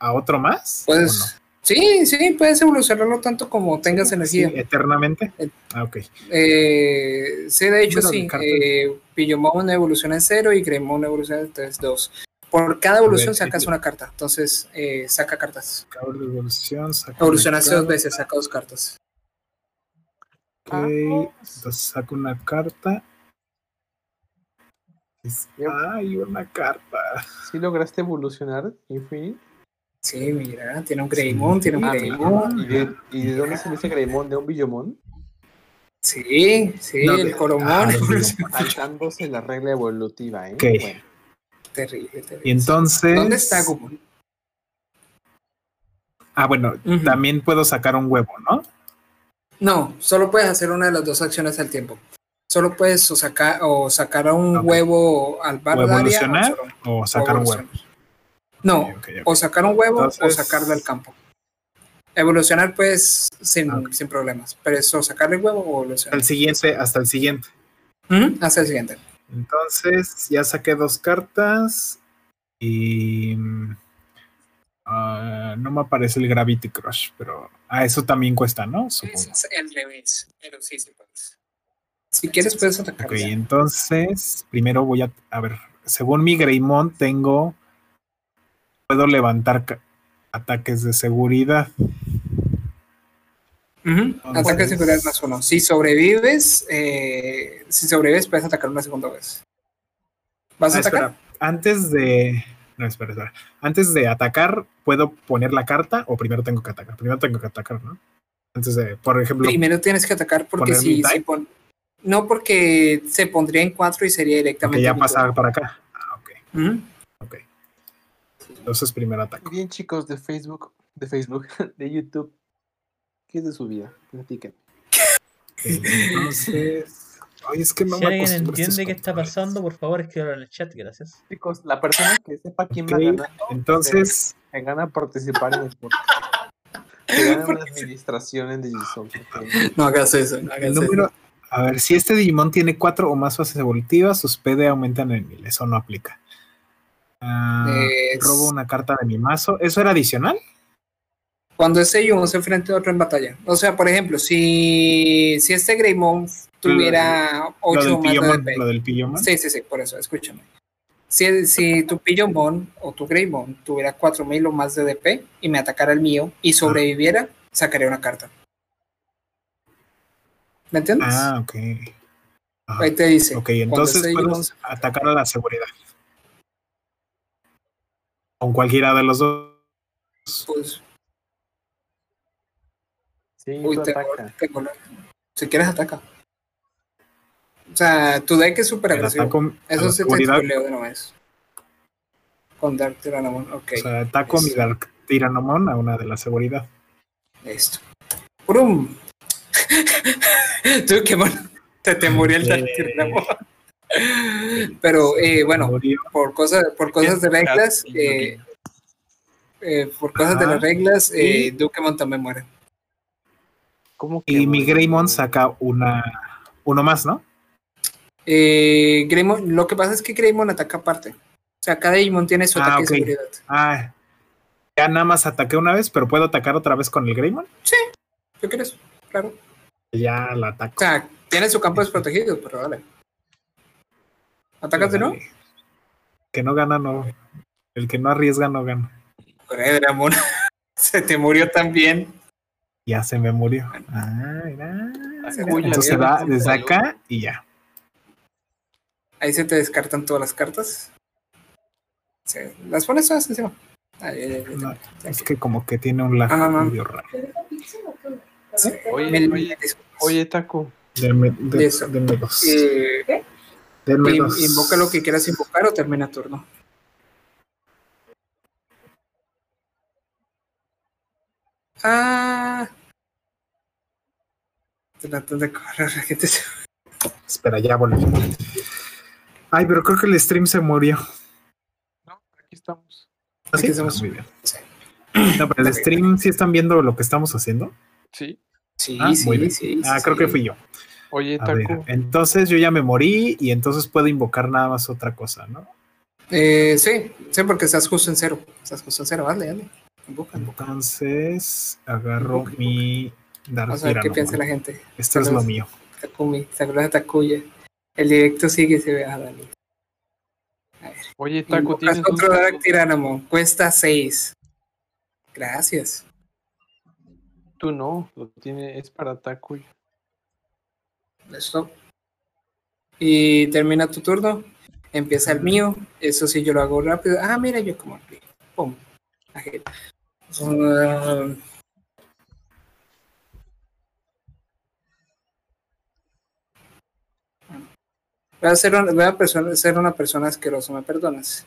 a, otro más. ¿o Puedes, sí, sí, puedes evolucionarlo tanto como tengas Sí, energía. eternamente. Eh, Ah, ok. Eh, sí, de hecho, sí. Eh, Pillomon evoluciona en 0 y Greymon evoluciona en 3, 2. Por cada evolución ver, sacas sí. una carta. Entonces, eh, saca cartas. De evolución. saco una Evolucionaste dos veces, saca dos cartas. ok, Entonces saco una carta. Es- Yep. Ay, una carta. ¿Sí lograste evolucionar, Infinite? Sí, mira, tiene un Greymon, tiene un Ah, Greymon. ¿Y de, ¿Y de dónde salió ese Greymon? ¿De un Billomon? Sí, sí, No, el de- Coromon. ah. Saltándose la regla evolutiva, ¿eh? Ok. Bueno, terrible, terrible. Y entonces. ¿Dónde está Gumon? Ah, bueno, también puedo sacar un huevo, ¿no? No, solo puedes hacer una de las dos acciones al tiempo. Solo puedes o sacar o sacar a un huevo al bar O área, evolucionar, solo- O sacar un huevo. No, o sacar un huevo o sacarlo del campo. Evolucionar, pues, sin, Ah, sin problemas. Pero eso, sacarle el huevo o evolucionar. Al siguiente, hasta el siguiente. Hasta el siguiente. Entonces, ya saqué dos cartas. Y. mm, ah, no me aparece el Gravity Crush, pero. Ah, eso también cuesta, ¿no? Supongo. Es el revés, pero sí, sí puedes. Si quieres, puedes atacar. Ok, ya. entonces, primero voy a. A ver, según mi Greymon, tengo. Puedo levantar ataques de seguridad. Ujú, Ataque de seguridad más uno. Si sobrevives, eh, si sobrevives, puedes atacar una segunda vez. ¿Vas a Ah, atacar? espera, antes de. No, espera, espera. Antes de atacar, ¿puedo poner la carta o primero tengo que atacar? Primero tengo que atacar, ¿no? Antes de, por ejemplo, Primero tienes que atacar porque ¿Poner si, si pon- No, porque se pondría en 4 y sería que directamente. ya mi pasa para acá. Ah, ok. Ujú. Entonces primero ataco. bien chicos de Facebook, de Facebook, de YouTube, ¿qué es de su vida? Platiquen. Entonces. Ay, es que no Si me alguien entiende qué está pasando, por favor escríbelo en el chat, gracias. Chicos, la persona que sepa quién va ganando, Entonces, se gana participar en el podcast. Se gana una administración en Digison. ok. No hagas eso, no hagas el eso. número. A ver, si este Digimon tiene cuatro o más fases evolutivas, sus PD aumentan en mil. Eso no aplica. Ah, Es- Robo una carta de mi mazo. ¿Eso era adicional? Cuando ese Yun se enfrenta a otro en batalla. O sea, por ejemplo, si, si este Greymon tuviera Lo 8 del más de Pillomon. DP. Lo del Pillomon. Sí, sí, sí, por eso, escúchame. Si, si tu Pillomon o tu Greymon tuviera 4000 o más de DP y me atacara el mío y sobreviviera, sacaría una carta. ¿Me entiendes? Ah, ok. Ajá. Ahí te dice. Ok, entonces puedes atacar a la seguridad. Con cualquiera de los dos. pues, Sí, uy, tú te, ataca. te cola. Si quieres, ataca. O sea, tu deck es súper agresivo. Eso sí te de una vez. Con Dark Tyrannomon, ok. O sea, ataco mi. Dark Tyrannomon a una de la seguridad. Listo. ¡Prum! Tú, qué bueno. Te, te murió el Dark Eh. Tyrannomon. Pero, eh, bueno, por cosas, por cosas de reglas, eh, eh, por cosas de las reglas, eh, Y- Dukemon también muere. ¿Cómo que Y mi? Greymon saca una uno más, ¿no? Eh, Greymon- lo que pasa es que Greymon ataca aparte. O sea, cada Digimon tiene su Ah, ataque ok. de seguridad. Ah, ya nada más ataqué una vez, pero puedo atacar otra vez con el Greymon. ¿Qué quieres? Claro. Ya la O ataco. sea, tiene su campo desprotegido, pero dale. ¿Atacas de nuevo? Que no gana, no. El que no arriesga, no gana. Dramon. Se te murió también. Ya se me murió. Ah, mira. Uy, Entonces se va desde acá y ya. Ahí se te descartan todas las cartas. Sí, las pones todas encima. Ahí, ahí, ahí, ahí. No, es que como que tiene un lag Ah, no. medio raro. Sí. Oye, oye, Oye, Taco, Denme, de- dos. Eh, Denme in- dos. invoca lo que quieras invocar o termina turno. Ah. Tratan de correr, la gente se- Espera, ya volví. Ay, pero creo que el stream se murió. no, aquí estamos. ¿Ah, sí? Aquí estamos. Ah, muy bien. Sí. No, pero el stream sí están viendo lo que estamos haciendo. Sí. Sí, Ah, sí, muy bien. sí, Ah, sí, creo que sí. fui yo. Oye, A ver, entonces yo ya me morí y entonces puedo invocar nada más otra cosa, ¿no? Eh, sí, sí, porque estás justo en cero. Estás justo en cero, dale, dale. Invoca, invoca. Entonces agarro mi Dark Vamos a ver qué piensa la gente. Esto es lo mío. Takumi, saludos a Takuya. El directo sigue y se ve. Ah, dale. oye, Taco, Invocas tienes un otro Dark? Tyrannomon. Cuesta 6. Gracias. Tú no, lo tiene, es para Taco. Listo. Y termina tu turno. Empieza el mío. Eso sí, yo lo hago rápido. Ah, mira, yo como. Pum. Voy a ser una, voy a persona- ser una persona asquerosa, ¿me perdonas?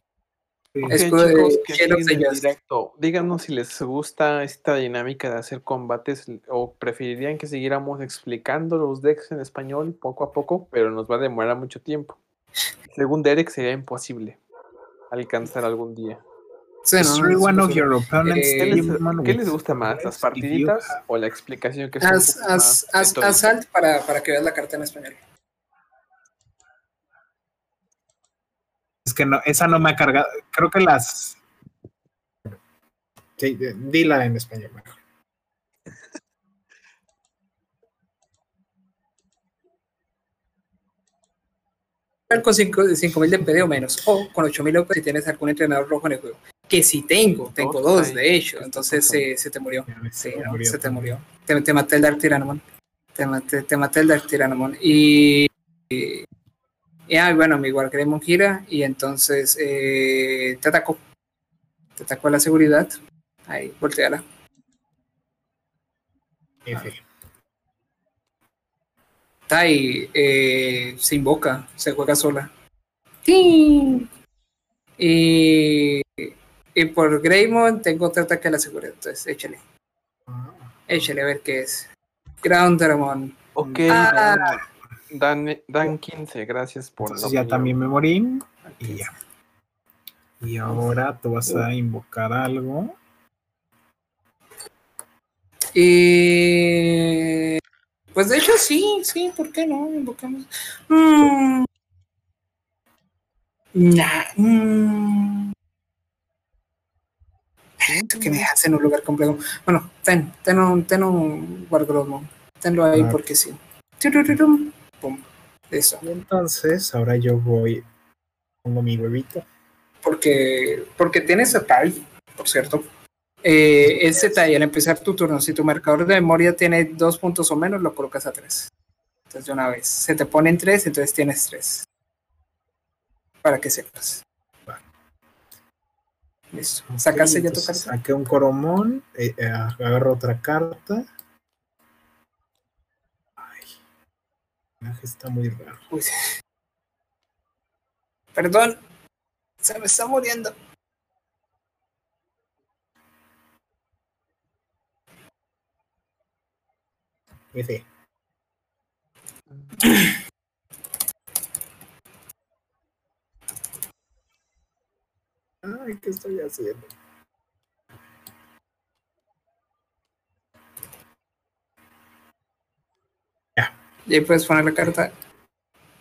Chicos, que en directo, díganos si les gusta esta dinámica de hacer combates o preferirían que siguiéramos explicando los decks en español poco a poco, pero nos va a demorar mucho tiempo. Según Derek sería imposible alcanzar algún día. Sí, ¿no? Destroy Es one of posible. your opponents. Eh, ¿Qué les, qué gusta más, las partiditas o la explicación que Haz, haz, haz, haz alt para, para que veas la carta en español. Es que no, esa no me ha cargado. Creo que las. Sí, dila en español mejor. con 5000 de PD o menos, o con 8000 OP si tienes algún entrenador rojo en el juego. Que si tengo, tengo Dos, de hecho, entonces pasando. eh, se te murió. Sí, se me ¿no? murió se te murió. Te, te maté el Dark Tyrannomon. Te maté, te maté el Dark Tyrannomon. Y, y, y, ah, bueno, mi Wargreymon gira y entonces eh, te atacó. Te atacó a la seguridad. Ahí, volteala. F. Tai eh, se invoca, se juega sola. ¡Ting! Y, y por Greymon tengo otro ataque a la seguridad. Entonces, échale. Échale a ver qué es. Ground Dramon. Ok, Ah. Dan, Dan 15, gracias por Entonces ya opinión. también me morí. Y ya. Y ahora tú vas a invocar algo. Y pues de hecho sí, sí, ¿por qué no? Invocamos. Mm. Nah, mm. Esto que me hace en un lugar complejo. Bueno, ten, ten un, ten un Wargromon. Tenlo ahí Ah. porque sí. Turururum. Pum. Eso. Y entonces ahora yo voy. Pongo mi huevito. Porque, porque tienes a Tai, por cierto. Eh, ese Tai, al empezar tu turno, si tu marcador de memoria tiene dos puntos o menos, lo colocas a tres. Entonces, de una vez. Se te ponen tres, entonces tienes tres. Para que sepas. Listo. ¿Sacaste ya tu carta? Saqué un coromón, eh, eh, agarro otra carta. Ay, el personaje está muy raro. Uy. Perdón. Se me está muriendo. F. Ay, ¿qué estoy haciendo? Y ahí puedes poner la carta.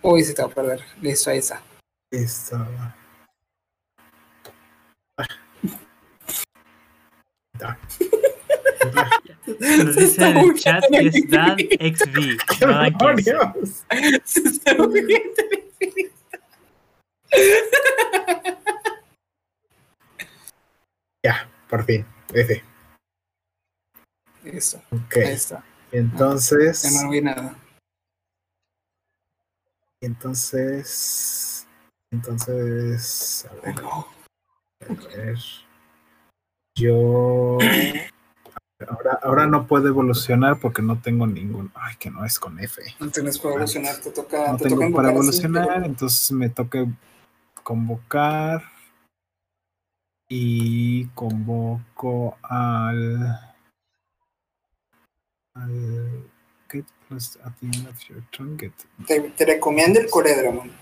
Uy, se te va a perder. Listo, ahí está. Esta. Ah. Da. Da. Nos Se dice está en el chat que es Dan. XV. no Dan 15. ¡Demonios! Se está moviendo el infinito. Ya, por fin. F. Listo. Ok. Ahí está. Entonces. Ya no vi nada. Entonces. Entonces. A ver. A ver. Yo. Ahora, ahora no puedo evolucionar porque no tengo ningún. Ay, que no es con F. No tienes para evolucionar. Te toca. No te toca tengo para así, evolucionar, entonces me toca convocar. Y convoco al. al. At the end of your Te, te recomiendo el Coredramon.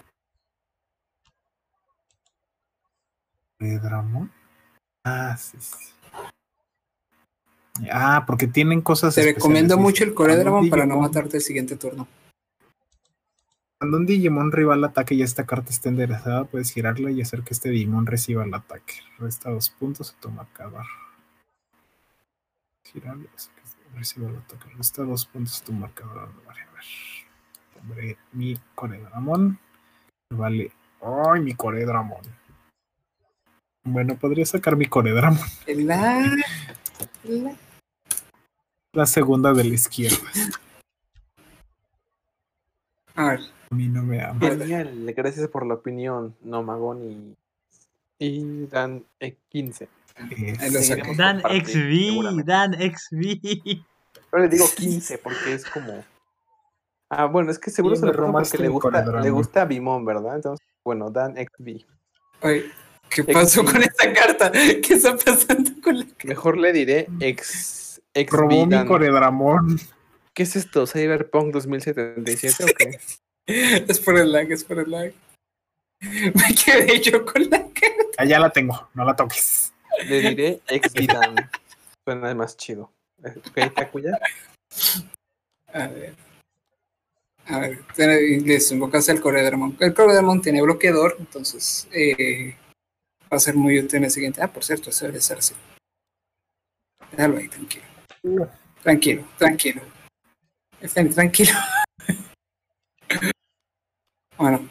Pedramon. Ah, sí, sí. Ah, porque tienen cosas. Te recomiendo mucho el Cuando para no matarte el siguiente turno. Cuando un Digimon rival ataque y esta carta esté enderezada, puedes girarla y hacer que este Digimon reciba el ataque. Resta dos puntos a tu marcador. Girarlo y hacer que reciba el ataque. Resta dos puntos tu marcador. A ver, a ver. Pondré mi Coredramon. Vale. ¡Ay, mi Coredramon! Bueno, podría sacar mi Coredramon. La, la- La segunda de la izquierda. A ver, A mí no me ama. Genial, gracias por la opinión, Nomagón y, y Dan eh, 15. Dan XV. Dan XV. Pero le digo 15 porque es como. Ah, bueno, es que seguro Sí, se lo pongo porque le gusta, le gusta a Bimón, ¿verdad? Entonces, bueno, Dan oye, ¿qué pasó con esta carta? ¿Qué está pasando con la Mejor le diré ex, XB Robó mi Dan. Coredramon. ¿Qué es esto? ¿Cyberpunk 2077 o qué? Es por el lag, es por el lag. Me quedé yo con la cara. Ah, ya la tengo, no la toques. Le diré XB Dan. Suena más chido. Ok, Takuya. A ver. A ver, les invocas el Coredramon. El Coredramon tiene bloqueador, entonces eh, va a ser muy útil en el siguiente. Ah, por cierto, eso debe ser así. Déjalo ahí, tranquilo. Tranquilo, tranquilo. Estén tranquilo. bueno,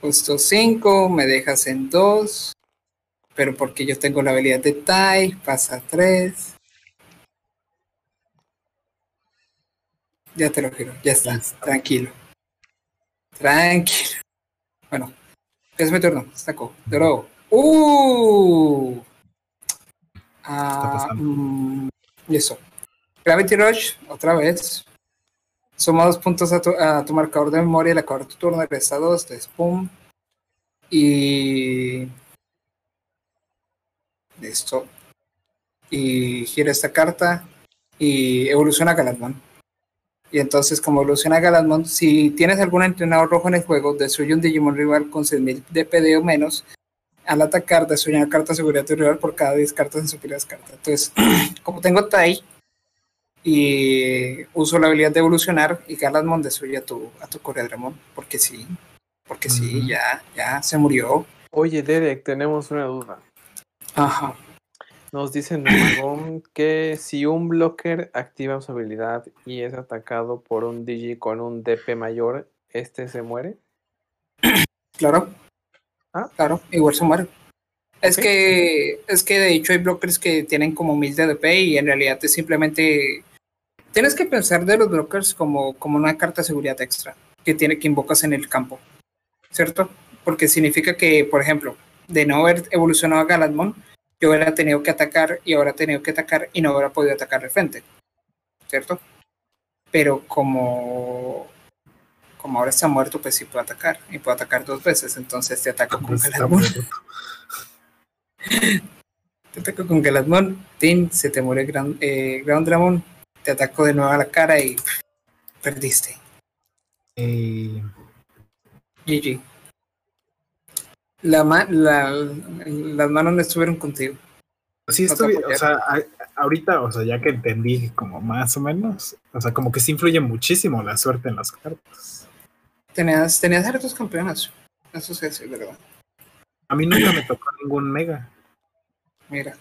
justo 5, me dejas en 2. Pero porque yo tengo la habilidad de Tai, pasa a 3. Ya te lo giro, ya está, tranquilo. Tranquilo. Bueno, es mi turno, saco. De nuevo. ¡Uh! Ah, pasando? mm, listo. Gravity Rush, otra vez. Suma dos puntos a tu, a tu marcador de memoria, el acabas tu turno, resta dos, entonces pum. Y. Listo. Y gira esta carta y evoluciona a Galatmon. Y entonces, como evoluciona Galatmon, si tienes algún entrenador rojo en el juego, destruye un Digimon rival con 6000 de PD o menos. Al atacar, destruye una carta de seguridad de tu rival por cada 10 cartas en su pila de cartas. Entonces, como tengo Tai y uso la habilidad de evolucionar, y Galatmon destruye a tu, a tu Coredramon, porque sí. Porque sí, Ujú. ya, ya se murió. Oye, Derek, tenemos una duda. Ajá. Nos dice Nomagón que si un blocker activa su habilidad y es atacado por un Digi con un DP mayor, ¿este se muere? Claro. Ah. Claro, igual se muere. Es que, es que de hecho hay blockers que tienen como 1000 de DP y en realidad es simplemente tienes que pensar de los brokers como, como una carta de seguridad extra que tiene que invocas en el campo, ¿cierto? Porque significa que, por ejemplo, de no haber evolucionado a Galadmon, yo hubiera tenido que atacar y ahora tenido que atacar y no hubiera podido atacar de frente, ¿cierto? Pero como como ahora está muerto, pues sí puedo atacar y puedo atacar dos veces, entonces te ataco con Galadmon. Te ataco con Galadmon, Tin, se te muere Ground, eh, Dramon, te ataco de nuevo a la cara y pff, perdiste. Y GG. La ma- la- las manos no estuvieron contigo. sí No estoy, o sea, a- ahorita, o sea, ya que entendí como más o menos, o sea, como que sí influye muchísimo la suerte en las cartas. Tenías, tenías hartos campeonas. Eso sí es verdad. A mí nunca me tocó ningún mega. Mira.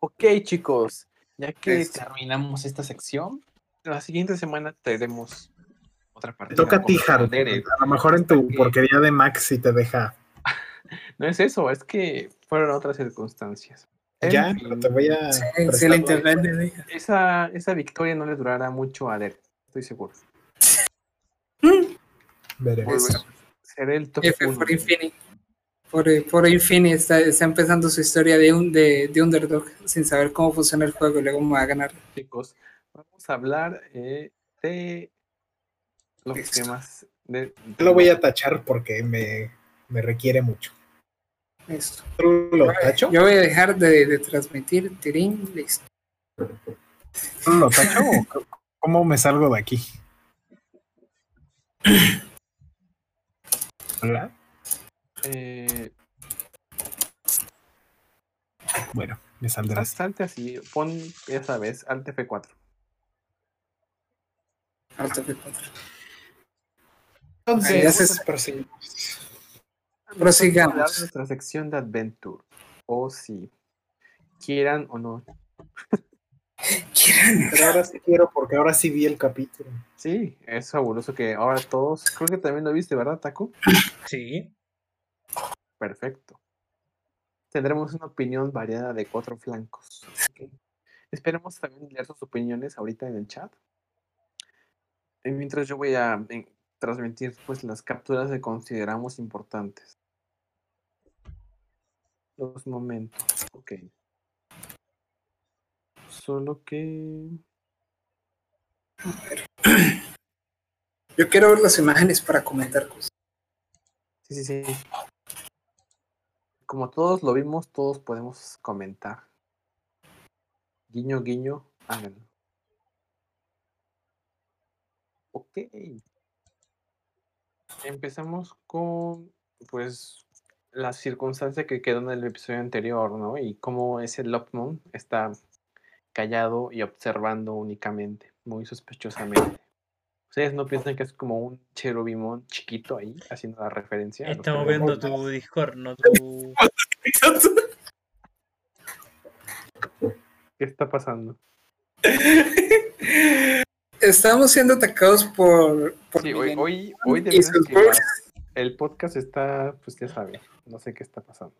Ok, chicos, ya que Este. terminamos esta sección, la siguiente semana tendremos otra parte. Te toca a ti. Derek. A lo mejor en tu porquería de Max sí te deja. No es eso, es que fueron otras circunstancias. En Ya, fin, pero te voy a. Sí, la- internet de esa, esa victoria no le durará mucho a Derek, estoy seguro. Veremos. Seré el top F uno. por Infini. Por, por Infini está, está empezando su historia de, un, de, de Underdog sin saber cómo funciona el juego y luego me va a ganar. chicos, vamos a hablar eh, de los Listo. temas de... Yo lo voy a tachar porque me, me requiere mucho. Listo. ¿Tú lo tacho? Yo voy a dejar de, de transmitir Tirín. Listo. ¿Tú lo tacho o cómo me salgo de aquí? Hola. Eh, Bueno, me saldrás. salte así, pon, ya sabes, Alt F4. Alto F4. Entonces, ya se- proseguimos. Prosigamos. Nuestra sección de Adventure. O si quieran o no. ¿Quieren? Pero ahora sí quiero porque ahora sí vi el capítulo. Sí, es fabuloso que ahora todos, creo que también lo viste, ¿verdad, Taco? Sí. Perfecto. Tendremos una opinión variada de cuatro flancos. Esperemos también leer sus opiniones ahorita en el chat. Y mientras yo voy a eh, transmitir pues las capturas que consideramos importantes. Los momentos. Ok. Solo que. Yo quiero ver las imágenes para comentar cosas. Sí, sí, sí. Como todos lo vimos, todos podemos comentar. Guiño, guiño, háganlo. Ok. Empezamos con, pues, la circunstancia que quedó en el episodio anterior, ¿no? Y cómo ese Lopmon está callado y observando únicamente, muy sospechosamente. ¿Ustedes no piensan que es como un cherubimón chiquito ahí, haciendo la referencia? los Estamos viendo tu Discord, no tu. ¿Qué está pasando? Estamos siendo atacados por. por Sí, hoy, hoy, hoy el podcast está, pues ya sabe, no sé qué está pasando.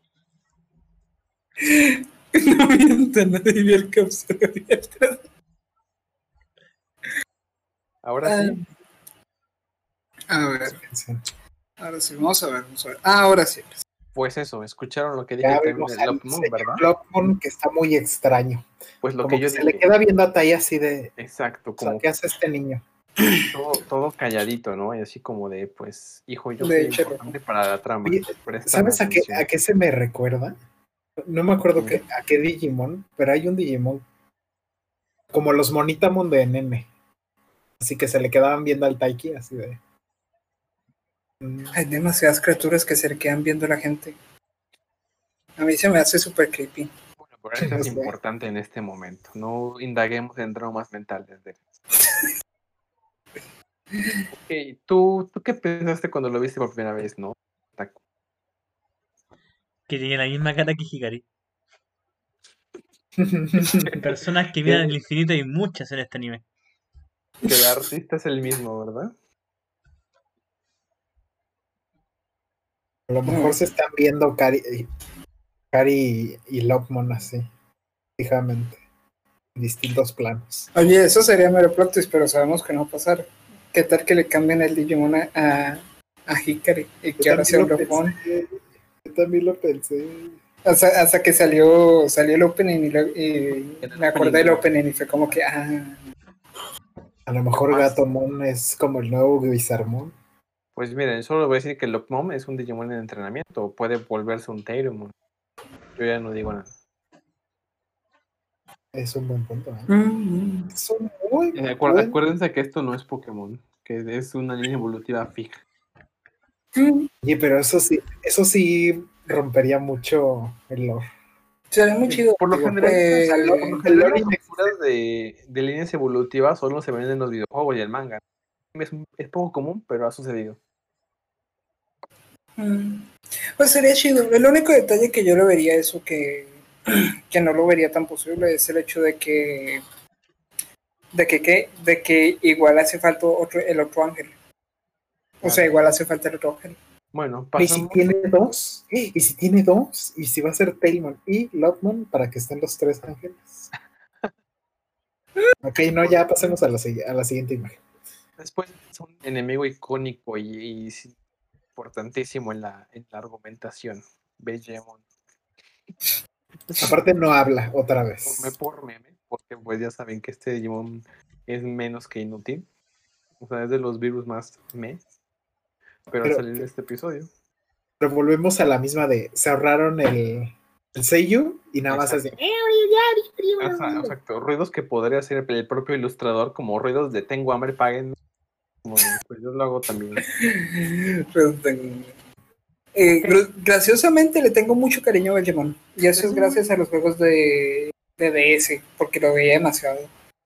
No miento, nadie vio el capítulo abierto. Ahora sí, A ver, ahora sí, vamos a ver, vamos a ver. Ah, ahora sí. pues eso, escucharon lo que dije Ya también de Lopmon, señor ¿verdad? Lopmon, que está muy extraño. Pues lo Como que que, yo se le queda viendo a Tai así de. Exacto, O sea, como ¿qué hace este niño? Todo, todo calladito, ¿no? Y así como de, pues, hijo, yo De soy importante para la trama. ¿Sabes a qué, atención". a qué se me recuerda? No me acuerdo qué, a qué Digimon, pero hay un Digimon como los Monitamon de Nene. Así que se le quedaban viendo al Taiki así de. Hay demasiadas criaturas que se le quedan viendo a la gente. A mí se me hace súper creepy. Bueno, pero eso es importante en este momento. No indaguemos en traumas mentales de Ok, ¿tú, ¿tú qué pensaste cuando lo viste por primera vez, no? Taco? Que tiene la misma cara que Hikari. Personas que miran el infinito hay muchas en este anime. Que el artista es el mismo, ¿verdad? A lo mejor se están viendo Cari, Cari y Lopmon así, fijamente. en distintos planos. Oye, eso sería mero plot twist, pero sabemos que no va a pasar. ¿Qué tal que le cambien el Digimon a, a, a Hikari y que ahora sea un Lopmon? pensé, Yo también lo pensé. Hasta, hasta que salió, salió el opening y, lo- y En el me acordé del opening. y fue como que, ah, A lo mejor Más. Gatomon es como el nuevo Bizarmon. Pues miren, solo voy a decir que el Lopmom es un Digimon en entrenamiento. Puede volverse un Tailumon. Yo ya no digo nada. Es un buen punto. ¿eh? mm, Es un muy Eh, buen- Acuérdense que esto no es Pokémon, que es una línea evolutiva fija. Oye, pero eso sí, eso sí rompería mucho el lore. sería muy chido. Por lo digo, general, lo el lore las figuras de, de líneas evolutivas solo se ven en los videojuegos y el manga. Es, es poco común, pero ha sucedido. Mm, Pues sería chido. El único detalle que yo lo vería eso que, que no lo vería tan posible es el hecho de que de que, ¿qué? de que igual hace falta otro, el otro ángel. O sea, igual hace falta el otro ángel. Bueno, ¿Y si pasamos. tiene dos? ¿Y si tiene dos? ¿Y si va a ser Tailmon y Lotmon para que estén los tres ángeles? Ok, no, ya pasemos a la, a la siguiente imagen. Después es un enemigo icónico y, importantísimo en la, en la argumentación. Vegemon. Aparte no habla otra vez. me- por meme, porque pues ya saben que este Digimon es menos que inútil. O sea, es de los virus más me. Pero, Pero- al salir de este episodio. Pero volvemos a la misma de se ahorraron el, el Seiyu y nada más así. Ajá, exacto. Ruidos que podría hacer el propio ilustrador, como ruidos de tengo hambre, paguen. Como, pues yo lo hago también. Pero tengo- Eh, gra- graciosamente le tengo mucho cariño a Digimon. Y eso es gracias a los juegos de, de DS, porque lo veía demasiado.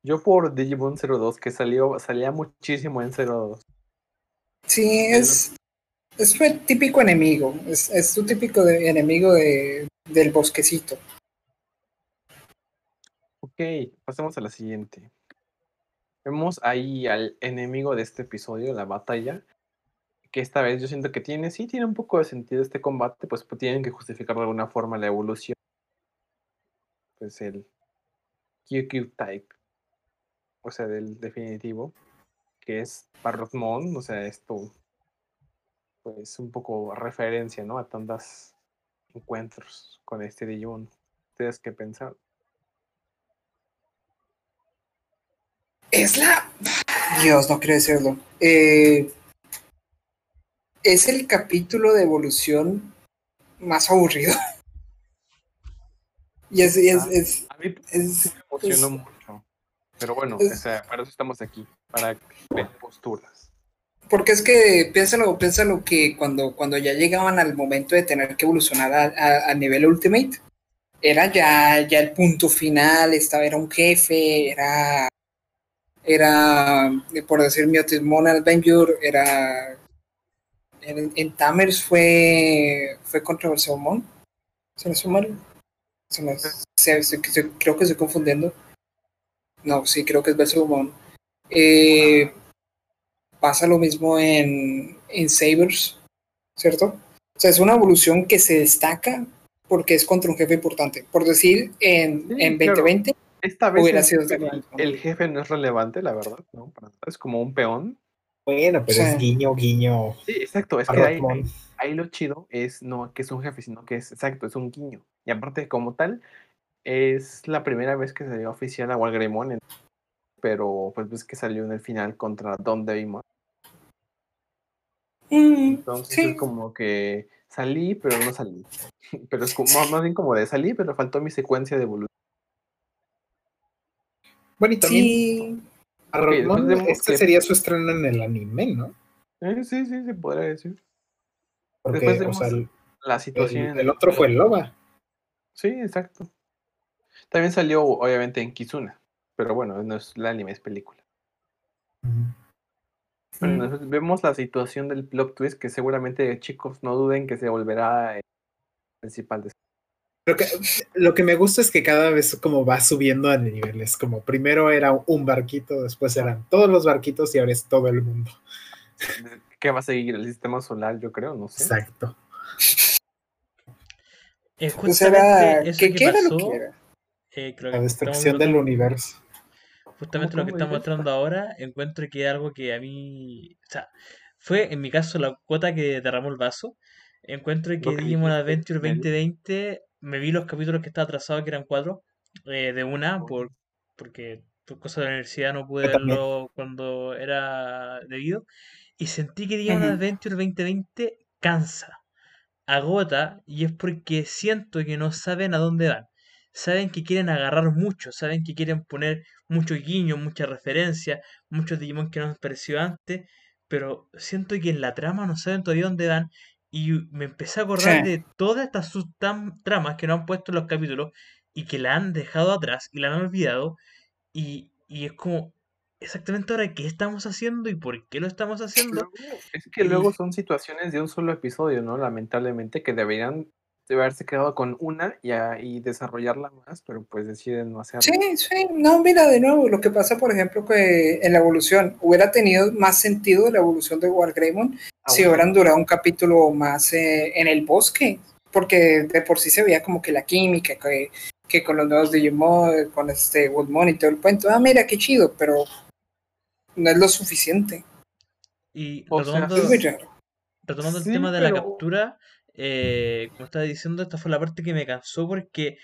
Yo por Digimon 02, que salió, salía muchísimo en 02. Sí, es, es un típico enemigo. Es, es tu típico de- enemigo de, del bosquecito. Ok, pasemos a la siguiente. Vemos ahí al enemigo de este episodio, la batalla, que esta vez yo siento que tiene, sí tiene un poco de sentido este combate, pues, pues, tienen que justificar de alguna forma la evolución. Pues el QQ Type, o sea, del definitivo, que es Parrotmon, o sea, esto, pues un poco referencia, ¿no? A tantos encuentros con este Digimon. ¿Ustedes qué pensaron? Es la. Dios, no quiero decirlo. Eh, es el capítulo de evolución más aburrido. Y es, y es, es, A mí es- me emocionó mucho. Pero bueno, o sea, para eso estamos aquí, para ver posturas. Porque es que piénsalo, piénsalo que cuando, cuando ya llegaban al momento de tener que evolucionar a, a- a nivel Ultimate, era ya, ya el punto final, estaba, era un jefe, era, era, por decir Miotismon Adventure, era, en, en Tamers fue, fue contra Bersermon, se me suma mal, se me- se- se- se- creo que estoy confundiendo, no, sí, creo que es Bersermon. Eh, pasa lo mismo en, en Sabers, ¿cierto? O sea, es una evolución que se destaca porque es contra un jefe importante. Por decir, en, Sí, en claro. 2020, Esta vez Hubiera el, sido ¿no? el jefe no es relevante, la verdad, ¿no? Es como un peón. Bueno, pero Sí. es guiño, guiño. Sí, exacto. Es que ahí, Parrotmon. ahí- ahí lo chido es no que es un jefe, sino que es exacto, es un guiño. Y aparte, como tal, es la primera vez que salió oficial a Walgreymon, en- pero pues ves que salió en el final contra Don Daymon. mm, Entonces Sí. es como que salí, pero no salí. Pero es como, más- más bien como de salí, pero faltó mi secuencia de evolución. Bueno, y también sí, Después vemos este que- sería su estreno en el anime, ¿no? Eh, sí, sí, se podría decir. Porque, Después o sea, el, La situación. el- otro fue el Loba. Sí, exacto. También salió, obviamente, en Kizuna. Pero bueno, no es el anime, es película. Bueno, Mm. vemos la situación del plot twist que seguramente, chicos, no duden que se volverá el principal. de- Lo que, lo que me gusta es que cada vez como va subiendo a niveles, como primero era un barquito, después eran todos los barquitos y ahora es todo el mundo. ¿Qué va a seguir? El sistema solar, yo creo, no sé. Exacto. Eh, pues era, justamente eso ¿qué, que qué era lo pasó, que era? eh, que lo La que destrucción del universo. Justamente ¿Cómo, lo que está mostrando ahora, encuentro que es algo que a mí, o sea, fue en mi caso la cuota que derramó el vaso. Encuentro que Lo que Digimon Adventure Mel. 2020, me vi los capítulos que estaba atrasado, que eran cuatro, eh, de una, por, porque por cosas de la universidad no pude verlo cuando era debido. Y sentí que Digimon. Adventure 2020 cansa agota y es porque siento que no saben a dónde van. Saben que quieren agarrar mucho, saben que quieren poner mucho guiño, mucha referencia, muchos Digimon que no nos pareció antes, pero siento que en la trama no saben todavía dónde van y me empecé a acordar Sí. de todas estas subtramas que no han puesto en los capítulos y que la han dejado atrás y la han olvidado y, y es como exactamente ahora qué estamos haciendo y por qué lo estamos haciendo. Es que Y- luego son situaciones de un solo episodio, ¿no? Lamentablemente, que deberían de haberse quedado con una y, a- y desarrollarla más, pero pues deciden no hacerlo. Sí, sí, no, mira, de nuevo, lo que pasa, por ejemplo, que en la evolución hubiera tenido más sentido la evolución de Wargreymon Ah, si bueno. hubieran durado un capítulo más eh, en el bosque, porque de por sí se veía como que la química, que, que con los nuevos Digimon, con este Woodmon y todo el cuento, ah, mira, qué chido, pero no es lo suficiente. Y O sea, retomando, Es muy raro. retomando el Sí, tema de la captura, eh, como estaba diciendo, esta fue la parte que me cansó porque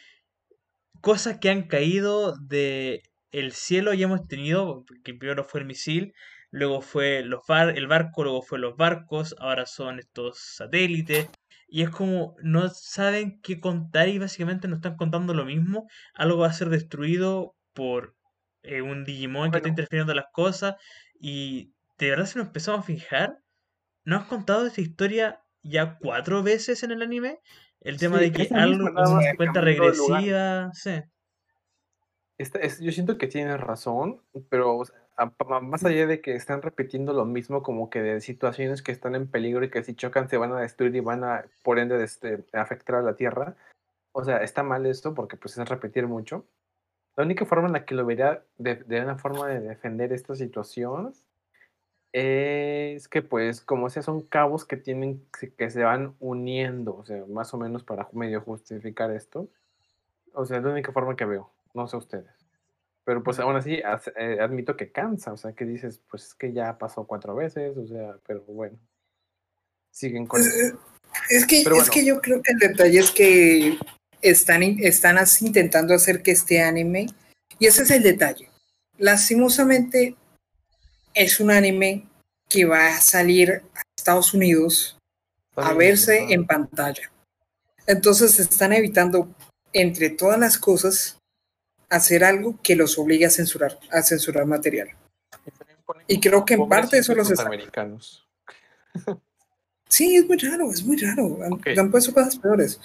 cosas que han caído de el cielo ya hemos tenido, que primero fue el misil, luego fue los bar- el barco, luego fue los barcos, ahora son estos satélites. Y es como no saben qué contar y básicamente nos están contando lo mismo. Algo va a ser destruido por eh, un Digimon que está interfiriendo en las cosas. Y de verdad, si nos empezamos a fijar, ¿no has contado esta historia ya cuatro veces en el anime? El tema Sí, de que es algo, que cuenta regresiva, sí. Esta- es- yo siento que tienes razón, pero o sea, a- más allá de que están repitiendo lo mismo, como que de situaciones que están en peligro y que si chocan se van a destruir y van a, por ende, este, afectar a la Tierra. O sea, está mal esto porque pues es repetir mucho. La única forma en la que lo vería de, de una forma de defender esta situación es que pues como sea son cabos que tienen que- se van uniendo, o sea, más o menos para medio justificar esto. O sea, es la única forma que veo, no sé ustedes. Pero pues aún así as- eh, admito que cansa, o sea, que dices, pues es que ya pasó cuatro veces, o sea, pero bueno. Siguen con Es, que, Pero es bueno. que yo creo que el detalle es que están, están intentando hacer que este anime, y ese es el detalle, lastimosamente es un anime que va a salir a Estados Unidos a verse en pantalla. Entonces están evitando, entre todas las cosas, hacer algo que los obligue a censurar, a censurar material. Y creo que en parte eso los americanos. Sí, es muy raro, es muy raro. Han, Ok. han puesto cosas peores.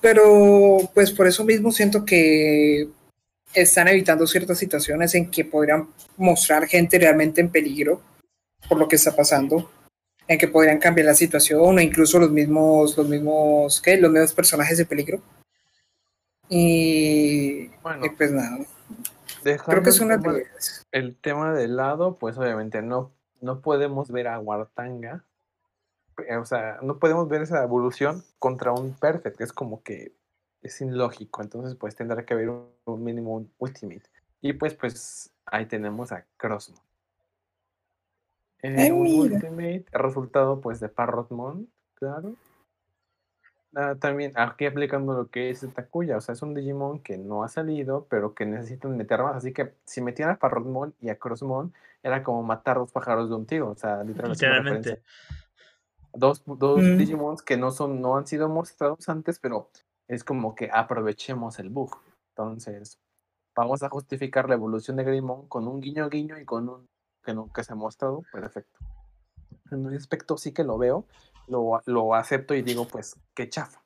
Pero, pues por eso mismo siento que están evitando ciertas situaciones en que podrían mostrar gente realmente en peligro por lo que está pasando, en que podrían cambiar la situación o incluso los mismos, los mismos, ¿qué? Los mismos personajes de peligro. Y, Bueno, y pues nada, creo que es el una tema de- realidad. el tema de lado, pues obviamente no, no podemos ver a Wartanga. eh, O sea, no podemos ver esa evolución contra un Perfect, es como que es ilógico. Entonces, pues tendrá que haber un, un mínimo un Ultimate. Y pues, pues ahí tenemos a Crossmon. Eh, un mira. Ultimate, el resultado pues de Parrotmon, claro. Ah, también aquí aplicando lo que es Takuya, o sea, es un Digimon que no ha salido, pero que necesitan meter más. Así que si metían a Parrotmon y a Crossmon, era como matar dos pájaros de un tiro. O sea, Literalmente. dos, dos Mm. Digimons que no son, no han sido mostrados antes, pero es como que aprovechemos el bug. Entonces, vamos a justificar la evolución de Greymon con un guiño guiño y con un que nunca se ha mostrado, perfecto. En un aspecto sí que lo veo, lo, lo acepto y digo, pues, qué chafa.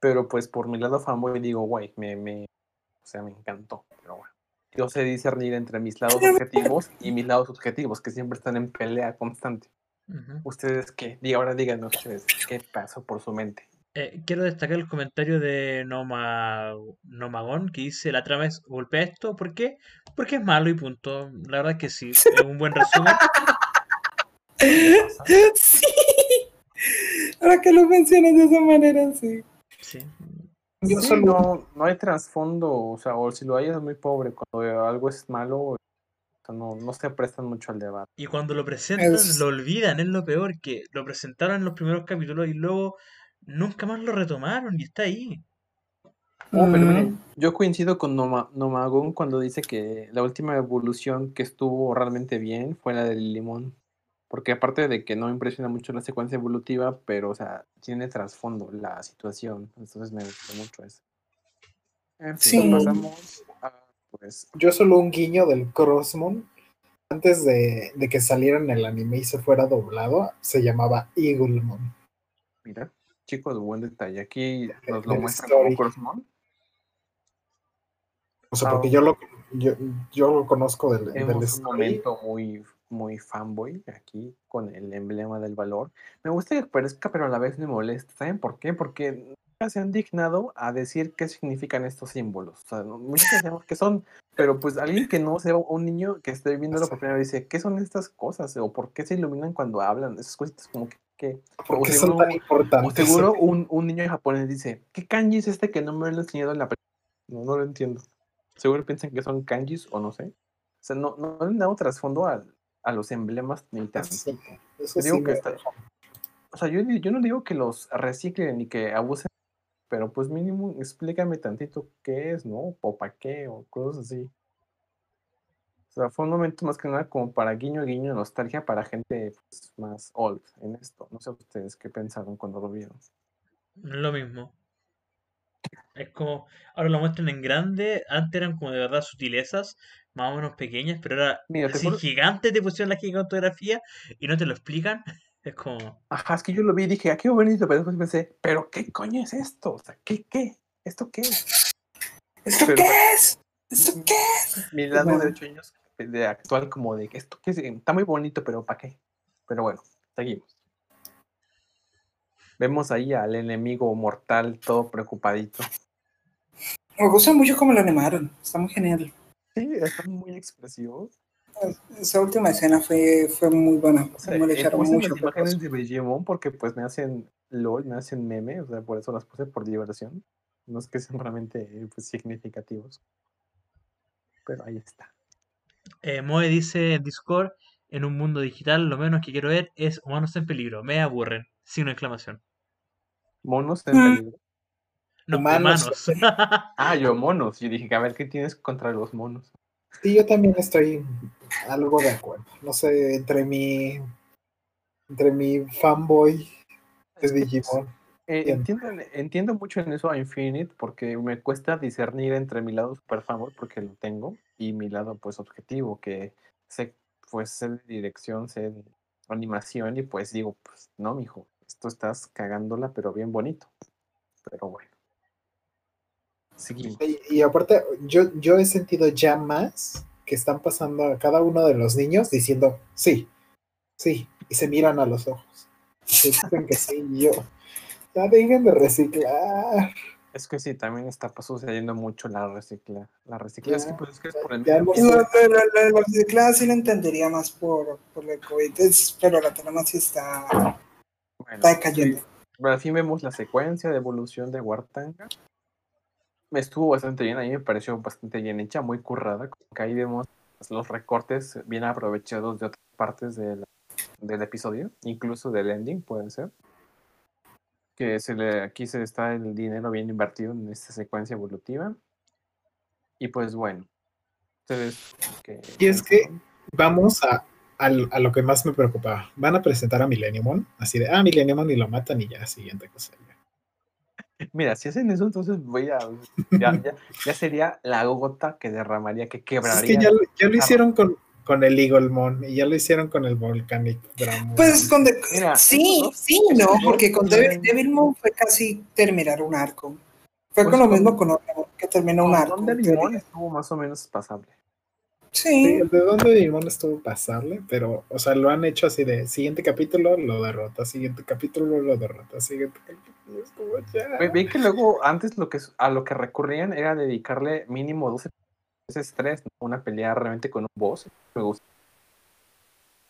Pero pues por mi lado fanboy digo, guay, me, me, o sea, me encantó. Pero bueno, yo sé discernir entre mis lados objetivos y mis lados subjetivos, que siempre están en pelea constante. ¿Ustedes qué? Di- ahora díganos ustedes, ¿qué pasó por su mente? Eh, quiero destacar el comentario de Noma, Nomagón que dice la trama es golpea esto, ¿por qué? Porque es malo y punto. La verdad que sí, es un buen resumen. Sí. Ahora que lo mencionas de esa manera, sí. Sí. Yo Sí, solo no, no hay trasfondo, o sea, o si lo hay es muy pobre. Cuando algo es malo, o sea, no, no se prestan mucho al debate. Y cuando lo presentan, Es- lo olvidan, es lo peor, que lo presentaron en los primeros capítulos y luego nunca más lo retomaron y está ahí. Oh, pero Mm. miren, yo coincido con Noma, Nomagon cuando dice que la última evolución que estuvo realmente bien fue la del limón. Porque aparte de que no me impresiona mucho la secuencia evolutiva, pero, o sea, tiene trasfondo la situación. Entonces me gustó mucho eso. En fin, Sí. pasamos a, pues, yo solo un guiño del Crossmoon. Antes de, de que saliera en el anime y se fuera doblado, se llamaba Eaglemon. mira, chicos, buen detalle. Aquí nos lo como Crossmon. O sea, Ah, porque yo lo, yo, yo lo conozco del, del un story. momento muy, muy fanboy aquí con el emblema del valor. Me gusta que parezca, pero a la vez me molesta. ¿Saben por qué? Porque nunca se han dignado a decir qué significan estos símbolos. O sea, muchos sabemos qué son, pero pues alguien que no sea un niño que esté viéndolo por primera vez dice, ¿qué son estas cosas? ¿O por qué se iluminan cuando hablan? Esas cositas como que... que ¿Por o qué son tan importantes? seguro un, un niño japonés dice, ¿qué kanji es este que no me lo han enseñado en la? No, no lo entiendo. Seguro piensan que son kanjis o no sé. O sea, no, no le han dado trasfondo a, a los emblemas ni. Eso, sí digo que está- O sea, yo, yo no digo que los reciclen ni que abusen, pero pues mínimo explícame tantito qué es, ¿no? O para qué, o cosas así. O sea, fue un momento más que nada como para guiño, guiño, nostalgia para gente pues, más old en esto. No sé ustedes qué pensaron cuando lo vieron. No es lo mismo. Es como, ahora lo muestran en grande, antes eran como de verdad sutilezas, más o menos pequeñas, pero ahora Mira, así juro- gigantes te pusieron la gigantografía y no te lo explican. Es como, Ajá, es que yo lo vi y dije, ah, qué bonito, pero después pensé, ¿pero qué coño es esto? O sea, ¿qué, qué? ¿Esto qué es? ¿Esto Pero- qué es? ¿Esto qué es? Mi lado Bueno. de 8 años de actual como de que esto qué es? está muy bonito, pero ¿para qué? Pero bueno, seguimos. Vemos ahí al enemigo mortal todo preocupadito. Me gusta mucho cómo lo animaron. Está muy genial. Sí, están muy expresivos. Esa última escena fue, fue muy buena. O sea, Como le echaron mucho las imágenes de Digimon porque pues me hacen LOL, me hacen meme, o sea, por eso las puse por diversión. No es que sean realmente pues, significativos. Pero ahí está. Eh, Moe dice en Discord, en un mundo digital lo menos que quiero ver es humanos en peligro, me aburren, sin exclamación. Monos en Mm. peligro. No, Humanos. humanos. Ah, yo monos. Yo dije, a ver, ¿qué tienes contra los monos? Sí, yo también estoy algo de acuerdo. No sé, entre mi entre mi fanboy de Digimon. Eh, entiendo, entiendo mucho en eso a Infinite porque me cuesta discernir entre mi lado super fanboy porque lo tengo y mi lado pues objetivo que sé pues sé dirección, sé animación y pues digo pues no mijo, esto estás cagándola pero bien bonito. Pero bueno. Y, aparte, yo, yo he sentido ya más que están pasando a cada uno de los niños diciendo sí, sí, y se miran a los ojos. Y dicen que sí, yo. Ya dejen de reciclar. Es que sí, también está pues, sucediendo mucho la recicla. La recicla pues es que es por el ya medio no ambiente. sé. La, la, sí la entendería más por, por el COVID, es- pero la trama sí está, Bueno, está cayendo. Pero al fin vemos la secuencia de evolución de Wartanga. Me estuvo bastante bien, a mí me pareció bastante bien hecha, muy currada. como que ahí vemos los recortes bien aprovechados de otras partes del, del episodio, incluso del ending, puede ser. Que se le, aquí se está el dinero bien invertido en esta secuencia evolutiva. Y pues bueno. Ustedes que Y es que vamos a, al- a lo que más me preocupaba. Van a presentar a Millenniumon, así de, ah, Millenniumon y lo matan y ya, siguiente cosa. Mira, si hacen eso, entonces voy a. Ya, ya, ya sería la gota que derramaría, que Es quebraría. que ya, lo- ya lo hicieron con, con el Eaglemon y ya lo hicieron con el Volcanic Dramon. Pues con de- Mira, sí, sí, no, porque con Devil, Devilmon fue casi terminar un arco. Fue Pues con lo con- mismo con Ornamon, que terminó un arco. Don de en limón teoría. estuvo más o menos pasable. Sí, Sí, el de donde Digimon estuvo pasable, pero, o sea, lo han hecho así de siguiente capítulo lo derrota, siguiente capítulo lo derrota, siguiente capítulo es como ya. Ve, ve que luego, antes lo que a lo que recurrían era dedicarle mínimo 12 veces tres, ¿no? una pelea realmente con un boss. Me gusta.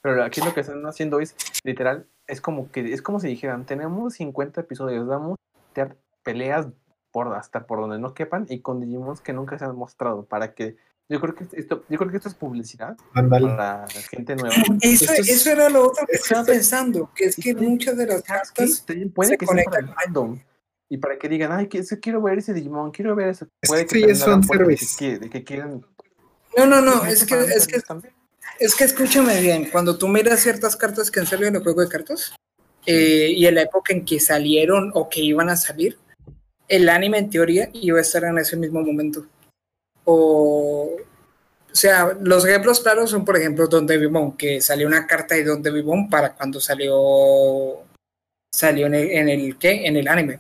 Pero aquí lo que están haciendo es, literal, es como que es como si dijeran, tenemos 50 episodios, vamos a meter peleas por hasta por donde no quepan y con Digimons que nunca se han mostrado para que yo creo que esto yo creo que esto es publicidad Ándale. para gente nueva. Eso, Esto es- eso era lo otro que estaba es- pensando, que es que muchas de las cartas sí, puede se que conectan. el fandom y para que digan, ay, quiero ver ese Digimon, quiero ver eso. Es Puede que que sí, es de fanservice. de que quieren. No, no, no, es que, es que, es que escúchame bien, cuando tú miras ciertas cartas que han salido en el juego de cartas, eh, y en la época en que salieron o que iban a salir, el anime en teoría iba a estar en ese mismo momento. O, o sea, los ejemplos claros son, por ejemplo, Don Devimon, que salió una carta de Don Devimon para cuando salió salió en el, en el ¿qué? En el anime.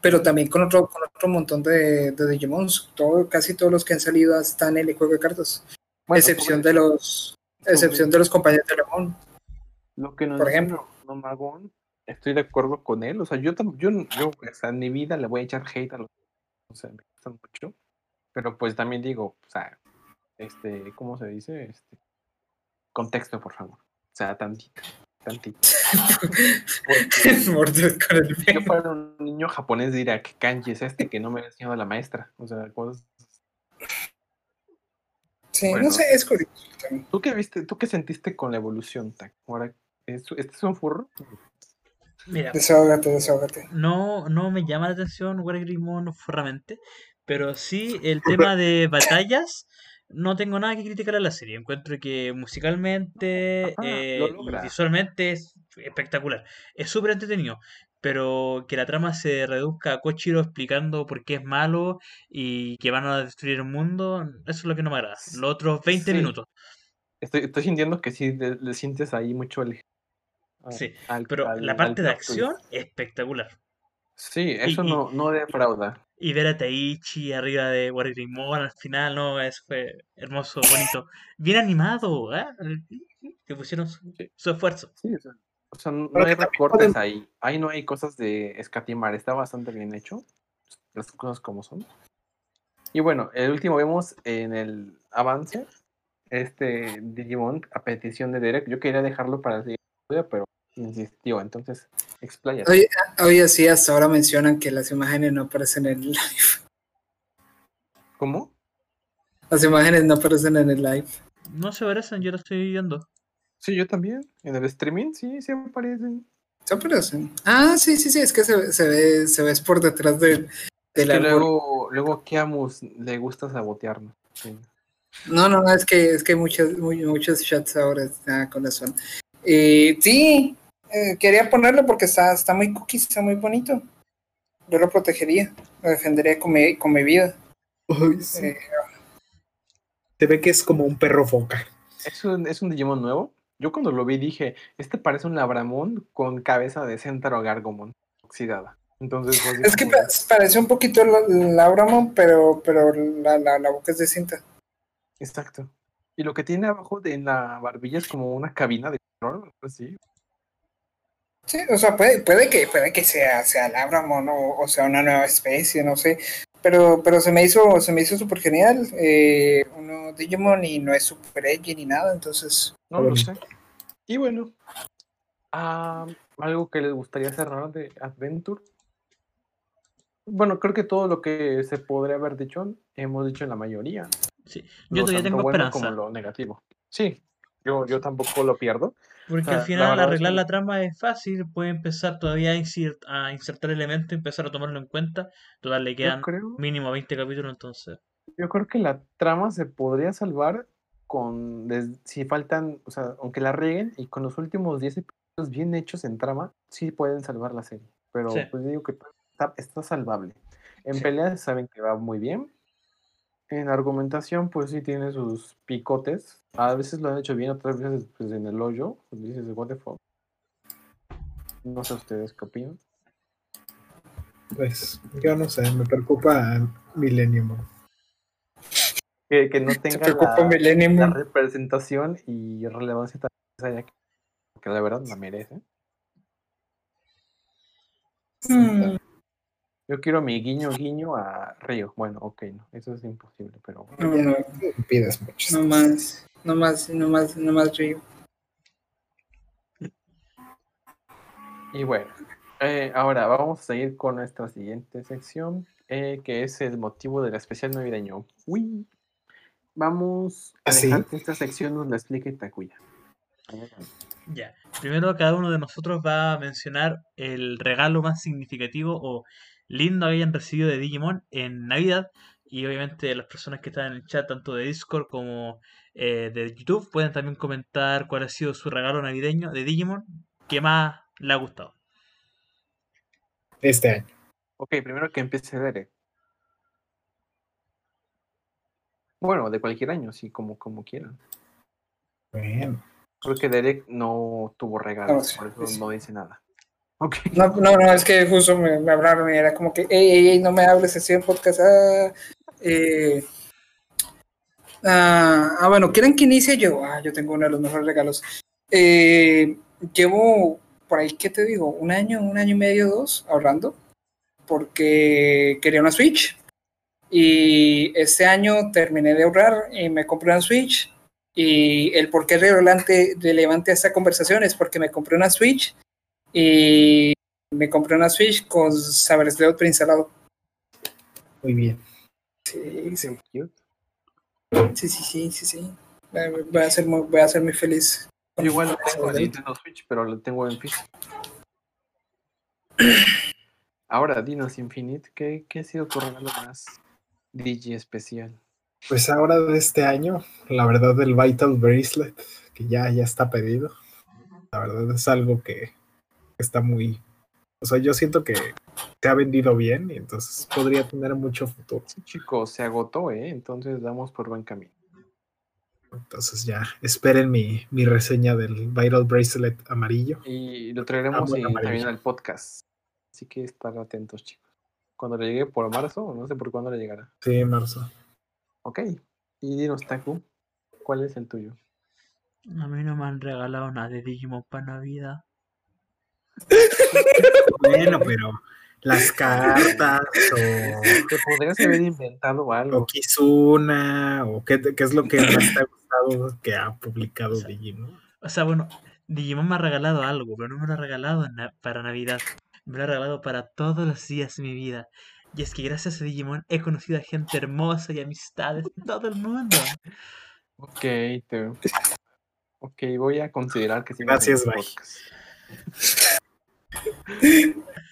Pero también con otro, con otro montón de, de Digimons. Todo, casi todos los que han salido están en el juego de cartas. Bueno, excepción de los excepción de los compañeros de León. Lo que nos Por ejemplo. No- Nomagón, estoy de acuerdo con él. O sea, yo, yo, yo o sea, en mi vida le voy a echar hate a los. O sea, me gustan mucho. Pero pues también digo, o sea, este, ¿cómo se dice? Este, contexto, por favor. O sea, tantito, tantito. Porque yo fuera un niño japonés diría que kanji es este que no me ha enseñado la maestra. O sea, cosas. Sí, Bueno. no sé, es curioso. también. ¿Tú qué viste? ¿Tú qué sentiste con la evolución, Tac? Ahora, ¿es- ¿este es un furro? Mira, Desahógate, desahógate. no, no me llama la atención Wargreymon formalmente, pero sí el tema de batallas. No tengo nada que criticar a la serie. Encuentro que musicalmente Ajá, eh, y visualmente es espectacular. Es súper entretenido. Pero que la trama se reduzca a Kochiro explicando por qué es malo y que van a destruir el mundo, eso es lo que no me agrada. Los otros 20 Sí. minutos. Estoy, estoy sintiendo que sí le, le sientes ahí mucho el. Sí, al- Pero al- la parte de acción, espectacular. Sí, eso y- no, no defrauda. Y ver a Taichi arriba de Wargreymon al final, no, eso fue hermoso, bonito. Bien animado, ¿eh? Que pusieron su, Sí. su esfuerzo. Sí, o sea, o sea, no Pero hay recortes pueden- ahí. Ahí no hay cosas de escatimar. Está bastante bien hecho. Las cosas como son. Y bueno, el último vemos en el avance. Este Digimon, a petición de Derek. Yo quería dejarlo para el siguiente episodio, pero insistió. Entonces, expláyate. Oye, oye, sí, hasta ahora mencionan que las imágenes no aparecen en el live. ¿Cómo? Las imágenes no aparecen en el live. No se parecen, yo lo estoy viendo. Sí, yo también. En el streaming, sí, sí aparecen. ¿Se aparecen? Ah, sí, sí, sí, es que se, se ve, se ve por detrás del, Es del que árbol. luego, luego a Kiamus le gusta sabotearnos. Sí. No, no, no, es que, es que hay muchos, muy- muchos shots ahora ah, con eso. Eh, sí, eh, quería ponerlo porque está, está muy cookie, está muy bonito. Yo lo protegería, lo defendería con mi, con mi vida. Uy, sí. Eh, Se ve que es como un perro foca. ¿Es un, ¿Es un Digimon nuevo? Yo cuando lo vi dije, este parece un Labramon con cabeza de Centauro Gargomon oxidada. Entonces, fue así es que como parece un poquito la, la Abramon, pero, pero la, la, la boca es de cinta. Exacto. Y lo que tiene abajo de en la barbilla es como una cabina de control, algo así. Sí, o sea, puede, puede que, puede que sea, sea el Abramon o, o sea una nueva especie, no sé. Pero, pero se me hizo, se me hizo súper genial. Eh, uno Digimon y no es super edgy ni nada, entonces. No lo sé. Y bueno, ah, algo que les gustaría cerrar de Adventure. Bueno, creo que todo lo que se podría haber dicho, hemos dicho en la mayoría. Sí, yo Lo todavía tanto tengo bueno esperanza. como lo negativo. Sí, yo, yo tampoco lo pierdo. Porque al final verdad es arreglar la trama es fácil, puede empezar todavía a, insert- a insertar elementos, empezar a tomarlo en cuenta. Total, le quedan creo, mínimo 20 capítulos, entonces. yo creo que la trama se podría salvar con des- si faltan, o sea, aunque la rieguen y con los últimos 10 episodios bien hechos en trama, sí pueden salvar la serie. Pero Sí. pues digo que está, está salvable. En Sí. peleas saben que va muy bien. En argumentación, pues sí tiene sus picotes. A veces lo han hecho bien, otras veces pues en el hoyo. Pues dices, what the fuck. No sé ustedes qué opinan. Pues yo no sé, me preocupa Millennium. Que, que no tenga preocupa la, Millennium. la representación y relevancia tan necesaria que, que la verdad la merece. Mm, Yo quiero mi guiño guiño a Río. Bueno, ok, no, eso es imposible, pero no, no, Pides mucho. no más, no más, no más, no más Río. Y bueno, Eh, ahora vamos a seguir con nuestra siguiente sección, eh, que es el motivo del especial navideño. Uy. Vamos a ¿Ah, sí? dejar que esta sección nos la explique Takuya. Ya. Primero cada uno de nosotros va a mencionar el regalo más significativo o lindo hayan recibido de Digimon en Navidad. Y obviamente las personas que están en el chat, tanto de Discord como eh, de YouTube, pueden también comentar cuál ha sido su regalo navideño de Digimon que más le ha gustado. Este año. Ok, primero que empiece Derek. Bueno, de cualquier año, sí, como, como quieran. Bueno. Creo que Derek no tuvo regalo, No, sí, por eso sí. no dice nada. Ok. No, no, no, es que justo me, me hablaron y era como que, ey, ey, ey, no me hables así en podcast. Ah, eh, ah, ah, bueno, ¿quieren que inicie yo? Ah, yo tengo uno de los mejores regalos. Eh, llevo por ahí, ¿qué te digo? Un año, un año y medio, dos, ahorrando, porque quería una Switch. Y este año terminé de ahorrar y me compré una Switch. Y el por qué relevante, relevante a esta conversación es porque me compré una Switch y me compré una Switch con Saberes Leo preinstalado. Muy bien. Sí, sí, Cute. sí, sí, sí, sí, sí. Voy a ser muy, voy a ser muy feliz. Yo igual lo tengo en. Nintendo Switch, pero lo tengo en físico. Ahora, dinos Infinite, ¿qué, qué ha sido tu regalo más Digi especial? Pues ahora de este año, la verdad el Vital Bracelet, que ya, ya está pedido. La verdad es algo que está muy... O sea, yo siento que se ha vendido bien y entonces podría tener mucho futuro. Sí, chicos, se agotó, ¿eh? Entonces damos por buen camino. Entonces ya, esperen mi, mi reseña del Vital Bracelet amarillo. Y lo traeremos bueno, y amarillo. también al podcast. Así que estar atentos, chicos. Cuando le llegue por marzo, no sé por cuándo le llegará. Sí, marzo. Ok. Y dinos, Taku, ¿cuál es el tuyo? A mí no me han regalado nada de Digimon para Navidad. Bueno, pero las cartas o, Te podrías haber inventado o algo. Kizuna o qué, es lo que más te ha gustado que ha publicado Digimon. O sea, bueno, Digimon me ha regalado algo, pero no me lo ha regalado na- para Navidad. Me lo ha regalado para todos los días de mi vida. Y es que gracias a Digimon he conocido a gente hermosa y amistades de todo el mundo. Ok, te... ok, voy a considerar que sí. Gracias, bye.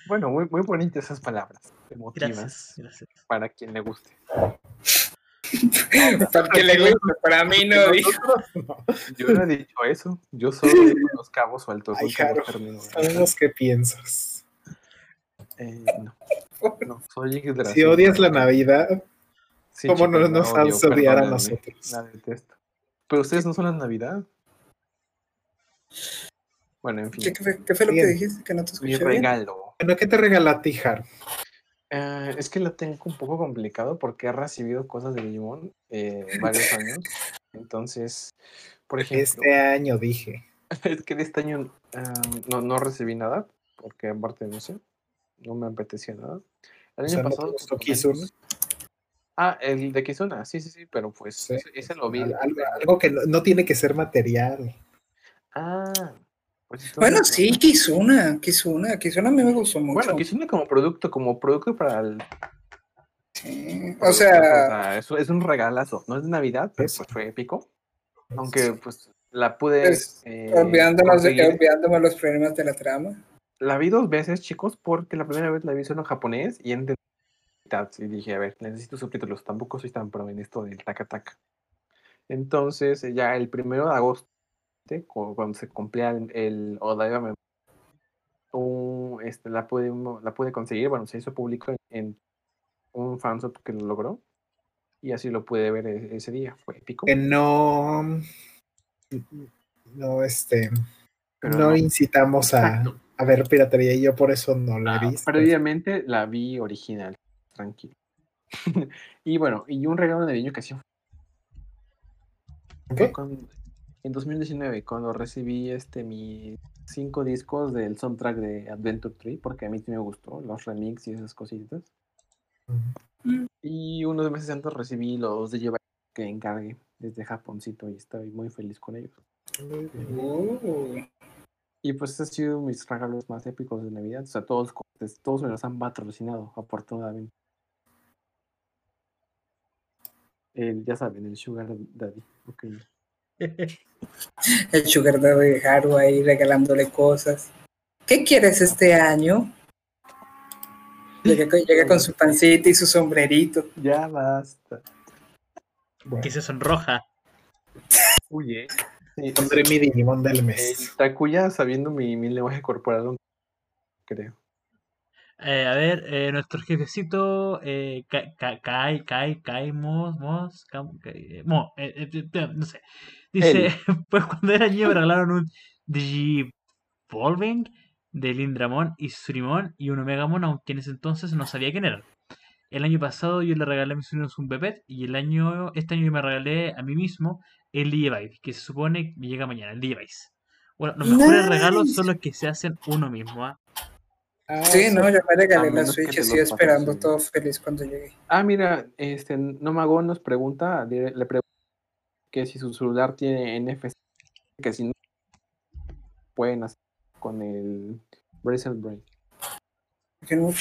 Bueno, muy, muy bonitas esas palabras. Emotivas Gracias, gracias. para quien le guste. Para que le guste, para mí no. dijo. Yo no he dicho eso. Yo solo digo los cabos sueltos. Ay, términos. Sabemos qué piensas. Eh, no, no, soy Yggdrasil. Si odias la Navidad, Sí, ¿cómo no nos odio, vas a odiar a nosotros? La detesto. Pero ustedes no son la Navidad. Bueno, en fin. ¿Qué, qué fue, qué fue lo que dijiste? Que no te Mi escuché bien. regalo. bueno, ¿qué te regala a ti, Jaro? Eh, es que lo tengo un poco complicado porque he recibido cosas de Digimon eh, varios años. Entonces, por ejemplo, Este año dije. es que de este año ah, no, no recibí nada porque aparte no sé, no me apetecía nada. El O año sea, ¿no te pasado. lo Kizuna? menos- Ah, el de Kizuna, sí, sí, sí, pero pues Sí. ese, ese lo vi. Al- Algo, algo que no, no tiene que ser material. Ah, Bueno, entonces, sí, Kizuna, Kizuna, Kizuna a mí me gustó mucho. Bueno, Kizuna como producto, como producto para el. Sí, O sea, es, es un regalazo. No es de Navidad, pero pues fue épico. Aunque pues la pude. Pues, eh, olvidándonos, de, olvidándonos los problemas de la trama. La vi dos veces, chicos, porque la primera vez la vi solo en japonés y entendí y dije, a ver, necesito subtítulos, tampoco soy tan pro en esto del taca taca. Entonces, ya el primero de agosto, cu- cuando se cumplía el, el Odaiba un, este, la, pude, la pude conseguir, bueno, se hizo público en, en un fansub que lo logró, y así lo pude ver e- ese día, fue épico. Que no. No, este. no, incitamos a, a ver piratería y yo por eso no la Ah, visto. previamente la vi original, tranquilo. y bueno, y un regalo navideño que sí fue ¿Qué? con- en 2019, cuando recibí este mis cinco discos del soundtrack de Adventure 3, porque a mí sí me gustó, los remix y esas cositas. Ujú. Y unos meses antes recibí los de llevar que encargué desde Japoncito y estoy muy feliz con ellos. Uh, Y pues ese ha sido mis regalos más épicos de Navidad. O sea, todos, todos me los han patrocinado, afortunadamente. El, ya saben, el Sugar Daddy. Okay. El Sugar Daddy de Haru ahí regalándole cosas. ¿Qué quieres este año? Llega, llega con su pancita y su sombrerito. Ya basta. Que se sonroja. Uy, eh. Sí, Pondré mi Digimon del mes. El Takuya sabiendo mi, mi lenguaje corporal, creo. Eh, a ver, eh, nuestro jefecito eh, Kai, Kai, Kai, Mos, Mos, Mo, eh, no sé. Dice, pues cuando era niño me regalaron un Digivolving de Lindramon y Surimon y un Omegamon, aunque en ese entonces no sabía quién era. El año pasado yo le regalé a mis sobrinos un Bepet y el año, este año yo me regalé a mí mismo el Digivice, que se supone que llega mañana, el Digivice. Bueno, los mejores regalos son los que se hacen uno mismo. ¿ah? Ah, sí, no, yo me regalé la Switch y estoy esperando todo feliz cuando llegue. Ah, mira, este Nomagón nos pregunta, le pregunta que si su celular tiene NFC, que si no pueden hacer con el Bracelet Brain. No,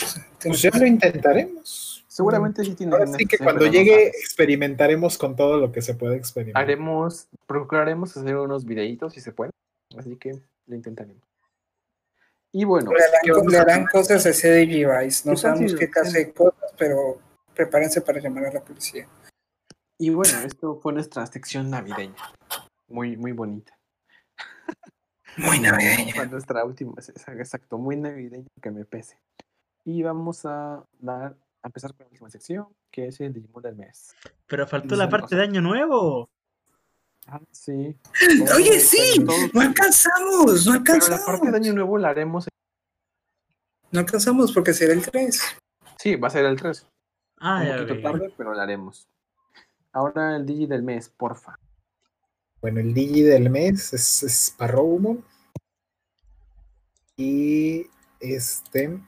pues ya lo intentaremos. Seguramente sí tiene. Así que cuando llegue experimentaremos con todo lo que se puede experimentar. Haremos, procuraremos hacer unos videitos si se puede. Así que lo intentaremos. Y bueno. Le harán, cosas a ese device. No sabemos qué clase de cosas, pero prepárense para llamar a la policía. Y bueno, esto fue nuestra sección navideña. Muy, muy bonita. Muy navideña. Fue nuestra última, exacto, muy navideña que me pese. Y vamos a dar, a empezar con la última sección, que es el Digimon del mes. Pero faltó la parte de Año Nuevo. Ah, sí. Oye, sí, no alcanzamos, no alcanzamos. Pero la parte de Año Nuevo la haremos. No alcanzamos porque será el 3. Sí, va a ser el 3. Ah, Un ya poquito vi. tarde, pero la haremos. Ahora el Digi del mes, porfa. Bueno, el Digi del mes es Sparrowmon. Y este.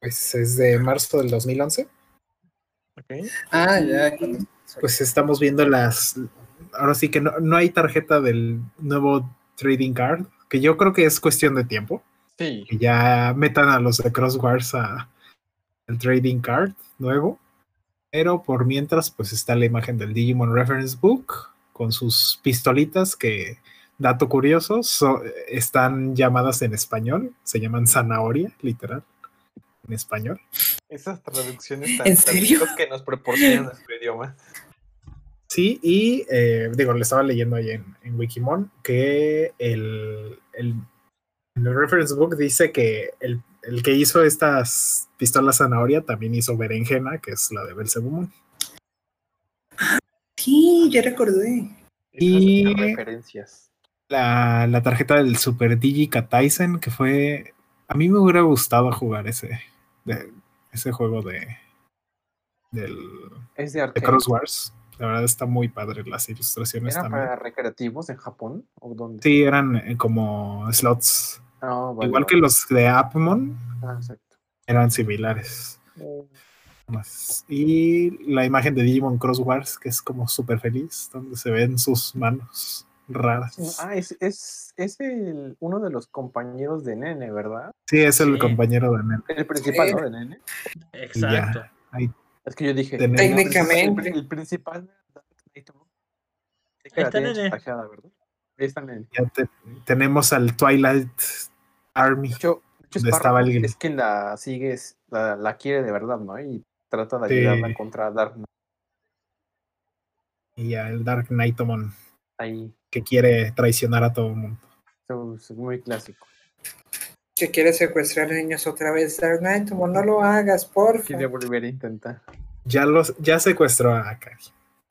Pues es de marzo del 2011. Ok. Ah, ya. Pues estamos viendo las. Ahora sí que no, no hay tarjeta del nuevo trading card, que yo creo que es cuestión de tiempo. Sí. Que ya metan a los de Crosswars a el trading card nuevo. Pero por mientras, pues está la imagen del Digimon Reference Book con sus pistolitas que, dato curioso, so- están llamadas en español. Se llaman zanahoria, literal, en español. Esas traducciones tan que nos proporciona nuestro idioma. Sí, y eh, digo, le estaba leyendo ahí en, en Wikimon que el, el reference book dice que el, el que hizo estas pistolas zanahoria también hizo berenjena, que es la de Belzebumon. Sí, ya recordé. Y- referencias. La, la tarjeta del Super Digi Kataisen, que fue. A mí me hubiera gustado jugar ese, de- ese juego de, del, Es de de. Cross Wars. La verdad está muy padre las ilustraciones ¿Era también. para recreativos en Japón? ¿O dónde? Sí, eran eh, como slots. Ah, vale, Igual que los de Appmon, Ah, exacto. eran similares. Eh. Y la imagen de Digimon Cross Wars, que es como súper feliz, donde se ven sus manos raras. Ah, es, es, es el, uno de los compañeros de Nene, ¿verdad? Sí, es el Sí. compañero de Nen. El principal, Sí. ¿no? De Nene. Exacto. Es que yo dije. Técnicamente. El, el principal. Ahí Ahí está Nene. ¿verdad? Ahí está Nene. Ya te- tenemos al Twilight Army. De hecho, de hecho ¿Dónde estaba Sparrow el- es quien la sigues, la, la quiere de verdad, ¿no? Y trata de Sí. ayudarla contra Dark Knight. Y ya el Dark Knightomon, Ahí. que quiere traicionar a todo el mundo. Eso es muy clásico. Que quiere secuestrar niños otra vez, Dark Knight, como no lo hagas, porfa. Quiere volver a intentar. Ya, los, ya secuestró a Akari.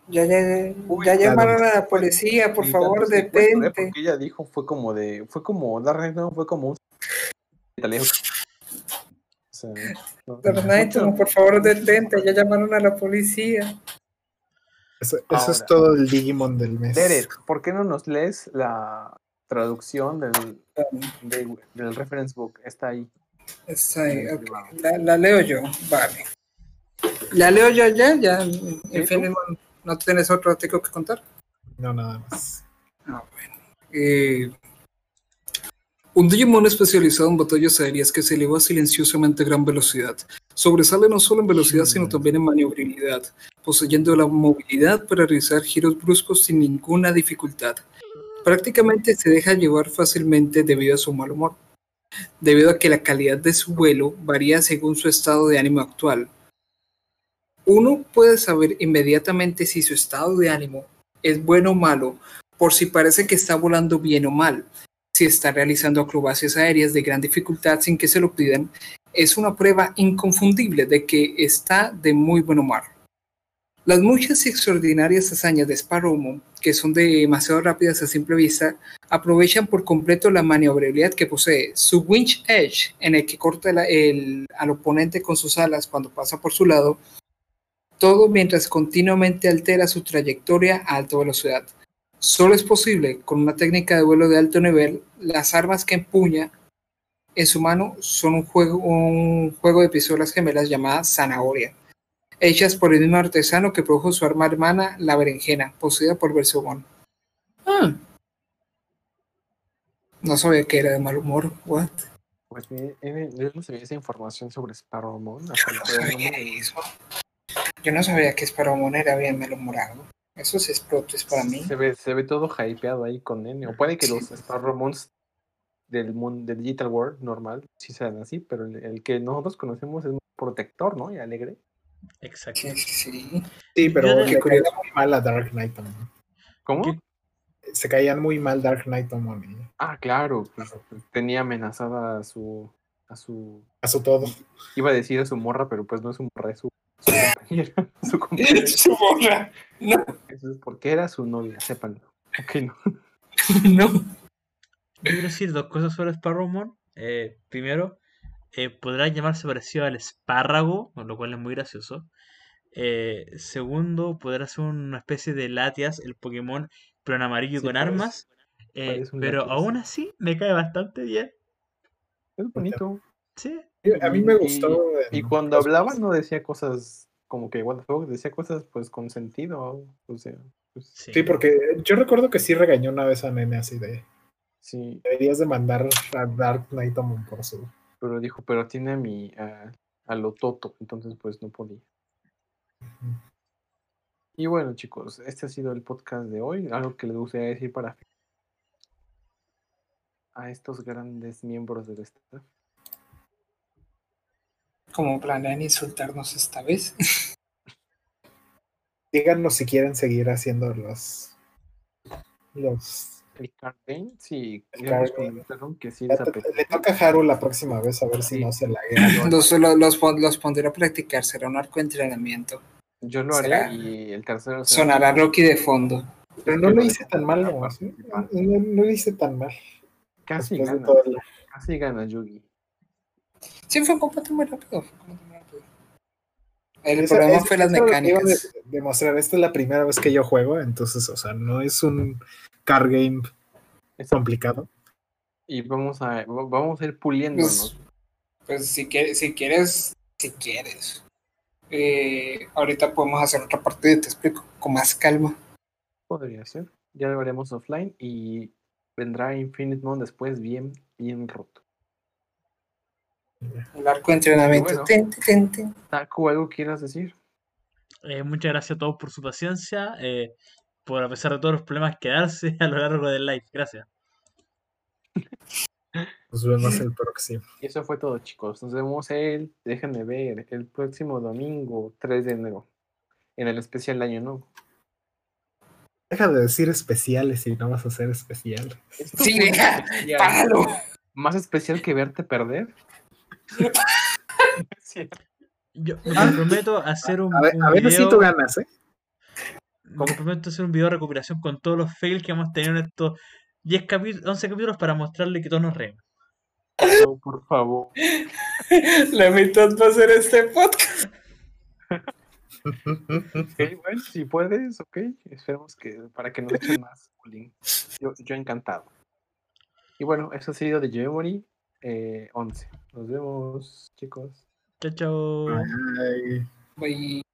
Ya, ya, Uy, ya claro. llamaron a la policía, por favor, detente. Porque ella dijo, fue como de, fue como, Dark Knight no, fue como un italiano. Por favor, detente, ya llamaron a la policía. Eso, eso es todo el Digimon del mes. Derek, ¿por qué no nos lees la traducción del, de- del reference book? Está ahí. Está ahí, en ok. privado. la, la leo yo, vale. La leo yo ya, ya. En fin, no, no tienes otro artículo que contar. No, nada más. Ah, bueno. Eh, Un Digimon especializado en batallas aéreas que se eleva silenciosamente a gran velocidad. Sobresale no solo en velocidad, sino también en maniobrabilidad, poseyendo la movilidad para realizar giros bruscos sin ninguna dificultad. Prácticamente se deja llevar fácilmente debido a su mal humor, debido a que la calidad de su vuelo varía según su estado de ánimo actual. Uno puede saber inmediatamente si su estado de ánimo es bueno o malo por si parece que está volando bien o mal, si está realizando acrobacias aéreas de gran dificultad sin que se lo pidan, es una prueba inconfundible de que está de muy buen humor. Las muchas y extraordinarias hazañas de Sparrowmoon, que son demasiado rápidas a simple vista, aprovechan por completo la maniobrabilidad que posee. Su winch edge, en el que corta al oponente con sus alas cuando pasa por su lado, todo mientras continuamente altera su trayectoria a alta velocidad. Solo es posible con una técnica de vuelo de alto nivel. Las armas que empuña en su mano son un juego, un juego de pistolas gemelas llamadas Zanahoria, hechas por el mismo artesano que produjo su arma hermana, la berenjena, poseída por Bersogón. Ah. No sabía que era de mal humor. What? Pues mire, eh, yo no sabía esa información sobre Sparrowmoon. Yo no sabía eso. Yo no sabía que Sparrowmoon era bien malhumorado. Eso sí es plot twist para mí. Se ve, se ve todo hypeado ahí con N. O puede que Sí. los Sparrowmoons del mundo del Digital World normal sí sean así, pero el, el que nosotros conocemos es protector, ¿no? Y alegre. Exacto. Sí, sí, pero de- caía muy mal a Dark Knight también. ¿Cómo? ¿Qué? Se caían muy mal Dark Knight Tomon y Ah, claro, pues tenía amenazada a su, a su, a su todo. iba a decir a su morra, pero pues no es su morra, es su, su compañera, su compañera. Su morra. No, Eso es porque era su novia, sépanlo. Ok, no. no. Yo quiero decir dos cosas sobre Sparrowmoon. Eh, primero, eh, podrá llamarse parecido al espárrago, con lo cual es muy gracioso. Eh, segundo, podrá ser una especie de Latias, el Pokémon, pero en amarillo Sí, con parece- armas. Eh, parece pero Latias, aún sí. así me cae bastante bien. Es bonito. Sí. A mí me gustó. Y en cuando hablaba no decía cosas como que what the fuck, decía cosas pues con sentido. O sea, pues, Sí. Sí, porque yo recuerdo que sí regañó una vez a Nene así de sí, deberías de mandar a Dark Knight Tomon por su. pero dijo, pero tiene a mi, a, a lo Toto, entonces pues no podía. Y bueno chicos, este ha sido el podcast de hoy. Algo que les gustaría decir para a estos grandes miembros del staff. Como planean insultarnos esta vez. Díganos si quieren seguir haciendo los. los El card game, sí, que sí le, toca a Haru la próxima vez a ver si no se la Los, los, los los pondré a practicar. Será un arco de entrenamiento. Yo lo será- haré y el tercero será- Sonará Rocky de fondo. Pero no lo hice tan mal, ¿no? No, no lo hice tan mal. Casi Después gana, casi gana Yugi. Sí, fue un combate muy rápido. fue un combate muy rápido. El Esa- problema es- fue las es que mecánicas. de- demostrar. Esta es la primera vez que yo juego, entonces, o sea, no es un card game Exacto. complicado. Y vamos a, va- vamos a ir Pues, puliéndonos. pues si, quieres, si quieres, si quieres. eh, ahorita podemos hacer otra partida, te explico, con más calma. Podría ser. Ya lo haremos offline y vendrá Infinite Moon después bien, bien roto. El arco de entrenamiento. Bueno. Taku, ¿algo quieras decir? Eh, muchas gracias a todos por su paciencia, eh, por a pesar de todos los problemas quedarse a lo largo del live. Gracias. Nos vemos el próximo. Y eso fue todo, chicos. Nos vemos el, déjenme ver, el próximo domingo, 3 de enero, en el especial Año Nuevo. Deja de decir especiales si no vas a hacer especiales. Esto Sí, deja, especial. ¡Páralo! Más especial que verte perder. Yo me comprometo a hacer un, A ver, un a ver si video- tú ganas, ¿eh? me comprometo a hacer un video de recuperación con todos los fails que hemos tenido en estos 10 capítulos, 11 capítulos para mostrarle que todos nos reímos. No, por favor. La mitad va a ser este podcast. Ok, bueno, si puedes, ok. Esperemos que para que nos echen más bullying. Yo, yo encantado. Y bueno, eso ha sido de Geomery eh, 11. Nos vemos, chicos. Chao, chao. Ay. Bye.